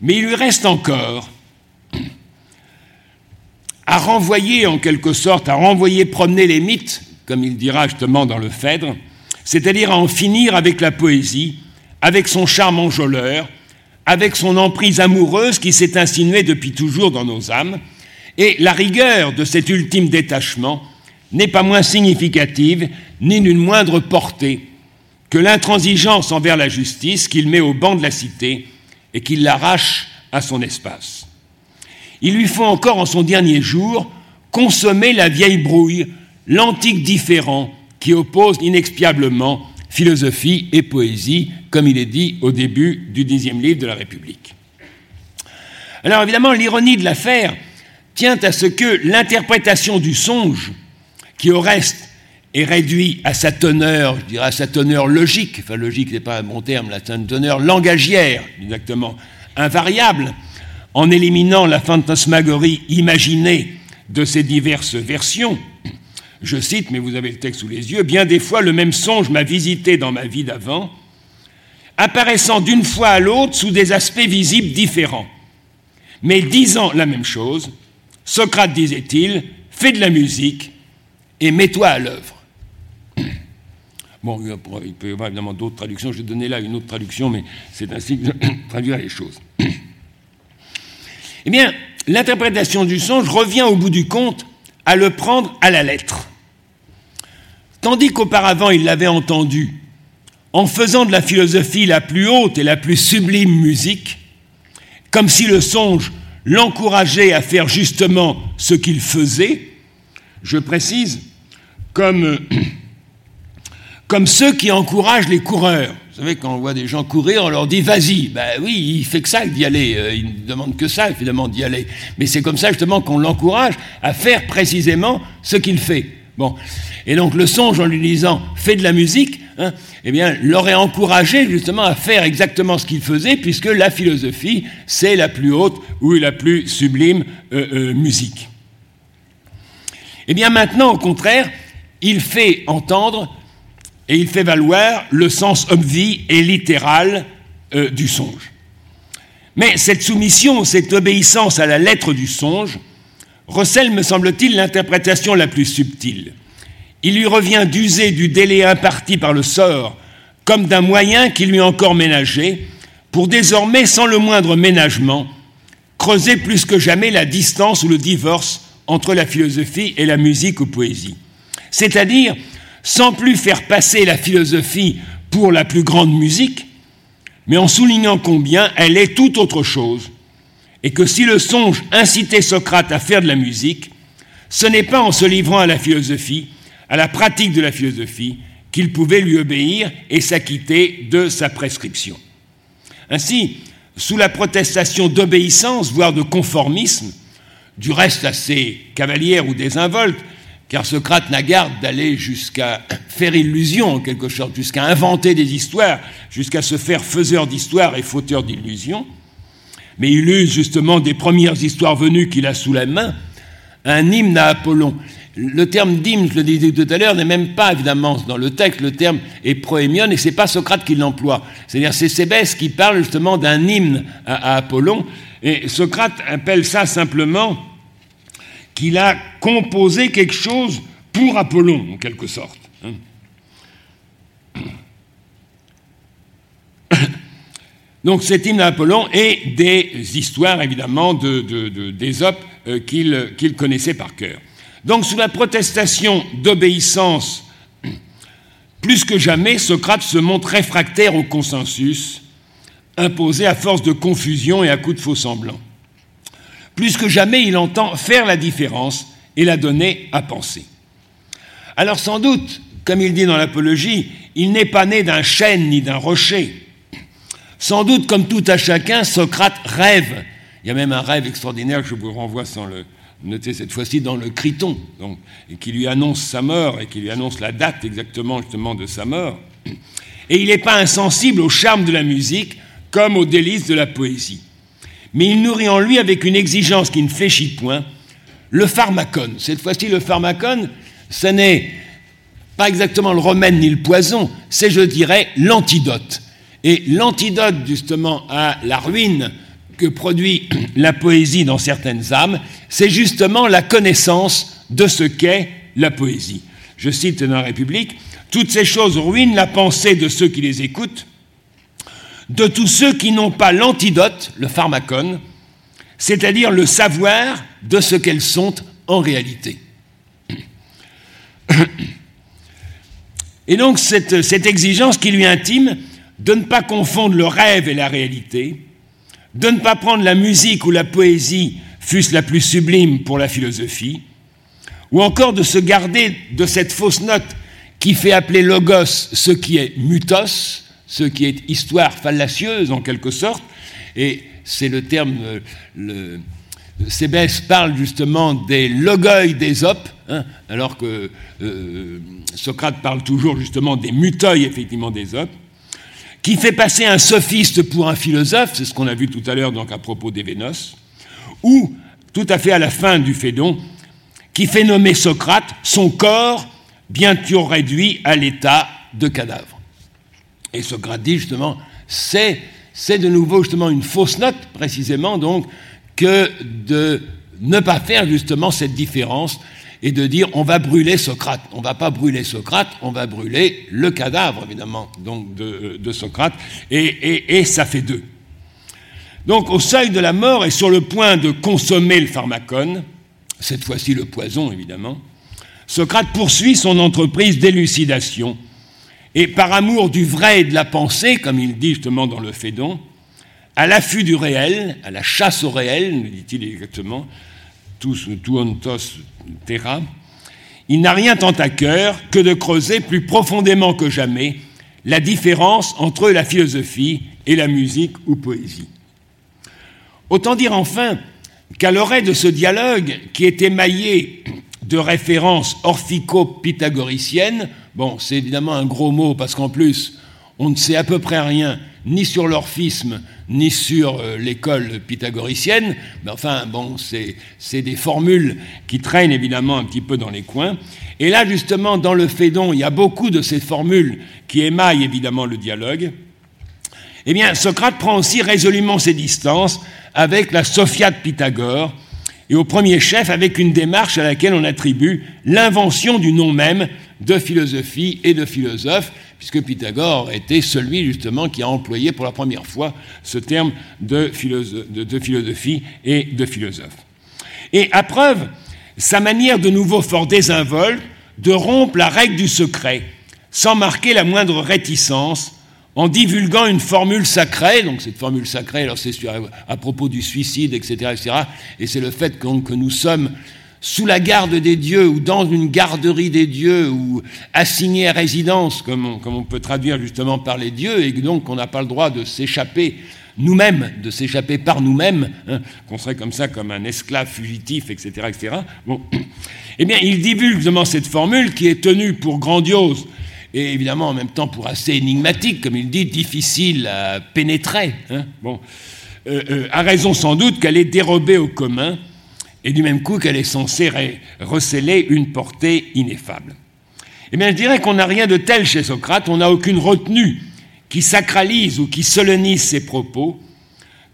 mais il lui reste encore à renvoyer, en quelque sorte, à renvoyer promener les mythes, comme il dira justement dans le Phèdre, c'est-à-dire à en finir avec la poésie, avec son charme enjôleur, avec son emprise amoureuse qui s'est insinuée depuis toujours dans nos âmes, et la rigueur de cet ultime détachement n'est pas moins significative ni d'une moindre portée que l'intransigeance envers la justice qu'il met au banc de la cité et qu'il l'arrache à son espace. Il lui faut encore en son dernier jour consommer la vieille brouille, l'antique différent qui oppose inexpiablement philosophie et poésie, comme il est dit au début du dixième livre de la République. Alors évidemment, l'ironie de l'affaire, tient à ce que l'interprétation du songe, qui au reste est réduit à sa teneur, je dirais à sa teneur logique, enfin logique n'est pas un bon terme, la teneur langagière, exactement, invariable, en éliminant la fantasmagorie imaginée de ces diverses versions. Je cite, mais vous avez le texte sous les yeux, bien des fois le même songe m'a visité dans ma vie d'avant, apparaissant d'une fois à l'autre sous des aspects visibles différents, mais disant la même chose, Socrate, disait-il, fais de la musique et mets-toi à l'œuvre. Bon, il peut y avoir évidemment d'autres traductions. Je vais donner là une autre traduction, mais c'est ainsi que je <coughs> traduire les choses. Eh bien, l'interprétation du songe revient au bout du compte à le prendre à la lettre. Tandis qu'auparavant il l'avait entendu en faisant de la philosophie la plus haute et la plus sublime musique, comme si le songe l'encourager à faire justement ce qu'il faisait, je précise, comme, <clears throat> comme ceux qui encouragent les coureurs. Vous savez, quand on voit des gens courir, on leur dit vas-y. Ben oui, il fait que ça d'y aller. Euh, il ne demande que ça, évidemment, d'y aller. Mais c'est comme ça, justement, qu'on l'encourage à faire précisément ce qu'il fait. Bon. Et donc, le songe, en lui disant fais de la musique, hein, eh bien, l'aurait encouragé justement à faire exactement ce qu'il faisait, puisque la philosophie, c'est la plus haute ou la plus sublime euh, euh, musique. Eh bien, maintenant, au contraire, il fait entendre et il fait valoir le sens obvi et littéral euh, du songe. Mais cette soumission, cette obéissance à la lettre du songe, recèle, me semble-t-il, l'interprétation la plus subtile. Il lui revient d'user du délai imparti par le sort comme d'un moyen qui lui est encore ménagé, pour désormais, sans le moindre ménagement, creuser plus que jamais la distance ou le divorce entre la philosophie et la musique ou poésie. C'est-à-dire, sans plus faire passer la philosophie pour la plus grande musique, mais en soulignant combien elle est tout autre chose, et que si le songe incitait Socrate à faire de la musique, ce n'est pas en se livrant à la philosophie, à la pratique de la philosophie, qu'il pouvait lui obéir et s'acquitter de sa prescription. Ainsi, sous la protestation d'obéissance, voire de conformisme, du reste assez cavalière ou désinvolte, car Socrate n'a garde d'aller jusqu'à faire illusion en quelque sorte, jusqu'à inventer des histoires, jusqu'à se faire faiseur d'histoires et fauteur d'illusions, mais il use justement des premières histoires venues qu'il a sous la main, un hymne à Apollon. Le terme d'hymne, je le disais tout à l'heure, n'est même pas évidemment dans le texte, le terme est proémion et c'est pas Socrate qui l'emploie. C'est-à-dire c'est Sébès qui parle justement d'un hymne à, Apollon et Socrate appelle ça simplement qu'il a composé quelque chose pour Apollon, en quelque sorte. Hein. Donc cet hymne à Apollon et des histoires évidemment d'Ésope euh, qu'il connaissait par cœur. Donc sous la protestation d'obéissance, plus que jamais, Socrate se montre réfractaire au consensus imposé à force de confusion et à coups de faux semblants. Plus que jamais, il entend faire la différence et la donner à penser. Alors sans doute, comme il dit dans l'Apologie, il n'est pas né d'un chêne ni d'un rocher. Sans doute, comme tout à chacun, Socrate rêve. Il y a même un rêve extraordinaire que je vous renvoie sans le noter cette fois-ci dans le Criton, qui lui annonce sa mort et qui lui annonce la date exactement justement de sa mort. Et il n'est pas insensible au charme de la musique comme aux délices de la poésie mais il nourrit en lui avec une exigence qui ne fléchit point le pharmacone. Cette fois-ci, le pharmacone, ce n'est pas exactement le remède ni le poison, c'est, je dirais, l'antidote. Et l'antidote, justement, à la ruine que produit <clears throat> la poésie dans certaines âmes, c'est justement la connaissance de ce qu'est la poésie. Je cite dans la République, toutes ces choses ruinent la pensée de ceux qui les écoutent, de tous ceux qui n'ont pas l'antidote, le pharmacone, c'est-à-dire le savoir de ce qu'elles sont en réalité. <clears throat> Et donc cette, cette, exigence qui lui intime de ne pas confondre le rêve et la réalité, de ne pas prendre la musique ou la poésie, fût-ce la plus sublime pour la philosophie, ou encore de se garder de cette fausse note qui fait appeler logos ce qui est mutos, ce qui est histoire fallacieuse en quelque sorte, et c'est le terme, euh, le, parle justement des logoi d'Ésope, hein, alors que euh, Socrate parle toujours justement des muteuils, effectivement, d'Ésope, qui fait passer un sophiste pour un philosophe, c'est ce qu'on a vu tout à l'heure donc à propos des Vénos, ou, tout à fait à la fin du Phédon, qui fait nommer Socrate son corps bientôt réduit à l'état de cadavre. Et Socrate dit justement, c'est, c'est de nouveau justement une fausse note, précisément donc, que de ne pas faire justement cette différence et de dire on va brûler Socrate. On ne va pas brûler Socrate, on va brûler le cadavre, évidemment, donc de, Socrate, et, ça fait deux. Donc au seuil de la mort et sur le point de consommer le pharmacone, cette fois-ci le poison évidemment, Socrate poursuit son entreprise d'élucidation et par amour du vrai et de la pensée, comme il dit justement dans le Phédon, à l'affût du réel, à la chasse au réel, nous dit-il exactement, tous tuontos il n'a rien tant à cœur que de creuser plus profondément que jamais la différence entre la philosophie et la musique ou poésie. Autant dire enfin qu'à l'oreille de ce dialogue, qui est émaillé de références orphico-pythagoriciennes, Bon, c'est évidemment un gros mot parce qu'en plus, on ne sait à peu près rien ni sur l'orphisme, ni sur euh, l'école pythagoricienne, mais enfin, bon, c'est des formules qui traînent évidemment un petit peu dans les coins. Et là, justement, dans le Phédon, il y a beaucoup de ces formules qui émaillent évidemment le dialogue. Eh bien, Socrate prend aussi résolument ses distances avec la Sophia de Pythagore, et au premier chef avec une démarche à laquelle on attribue l'invention du nom même de philosophie et de philosophe, puisque Pythagore était celui justement qui a employé pour la première fois ce terme de, philosophie et de philosophe. Et à preuve, sa manière de nouveau fort désinvolte de rompre la règle du secret, sans marquer la moindre réticence, en divulguant une formule sacrée, donc cette formule sacrée, alors c'est à propos du suicide, etc., etc., et c'est le fait que nous sommes sous la garde des dieux ou dans une garderie des dieux ou assigné à résidence, comme on, peut traduire justement par les dieux, et donc on n'a pas le droit de s'échapper nous-mêmes, de s'échapper par nous-mêmes, hein, qu'on serait comme ça comme un esclave fugitif, etc., etc. Bon. <coughs> Eh bien, il divulgue justement cette formule qui est tenue pour grandiose et évidemment en même temps pour assez énigmatique, comme il dit, difficile à pénétrer. Hein. bon. Euh, euh, a raison sans doute qu'elle est dérobée au commun et du même coup qu'elle est censée receler une portée ineffable. Eh bien, je dirais qu'on n'a rien de tel chez Socrate, on n'a aucune retenue qui sacralise ou qui solennise ses propos,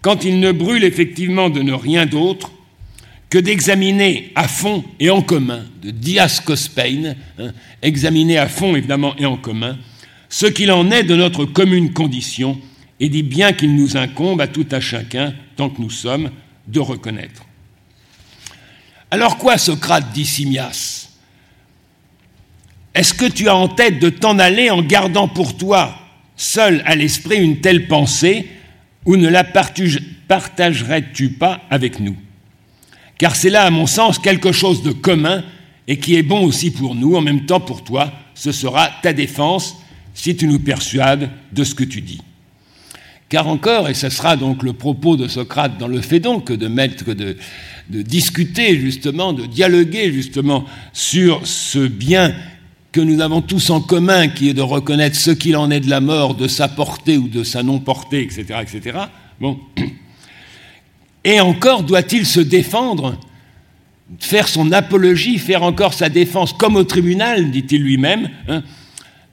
quand il ne brûle effectivement de ne rien d'autre que d'examiner à fond et en commun, de diascospein, hein, examiner à fond évidemment et en commun, ce qu'il en est de notre commune condition et des biens qu'il nous incombe à tout à chacun, tant que nous sommes, de reconnaître. Alors quoi, Socrate dit Simias Est-ce que tu as en tête de t'en aller en gardant pour toi, seul à l'esprit, une telle pensée, ou ne la partagerais-tu pas avec nous? Car c'est là, à mon sens, quelque chose de commun et qui est bon aussi pour nous, en même temps pour toi, ce sera ta défense si tu nous persuades de ce que tu dis. Car encore, et ce sera donc le propos de Socrate dans le Phédon que de mettre de, de discuter justement, de dialoguer justement sur ce bien que nous avons tous en commun, qui est de reconnaître ce qu'il en est de la mort, de sa portée ou de sa non-portée, etc., etc. Bon. Et encore doit-il se défendre, faire son apologie, faire encore sa défense, comme au tribunal, dit-il lui-même, hein,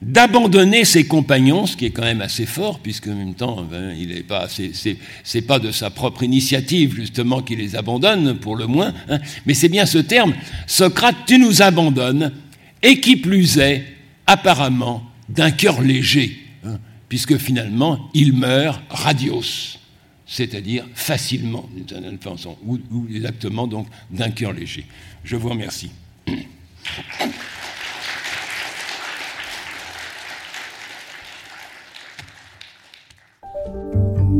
d'abandonner ses compagnons, ce qui est quand même assez fort, puisque en même temps, ben, il n'est pas, de sa propre initiative justement qu'il les abandonne, pour le moins, hein. mais c'est bien ce terme, Socrate, tu nous abandonnes, et qui plus est, apparemment, d'un cœur léger, hein, puisque finalement, il meurt radios, c'est-à-dire facilement, d'une façon, ou exactement donc d'un cœur léger. Je vous remercie.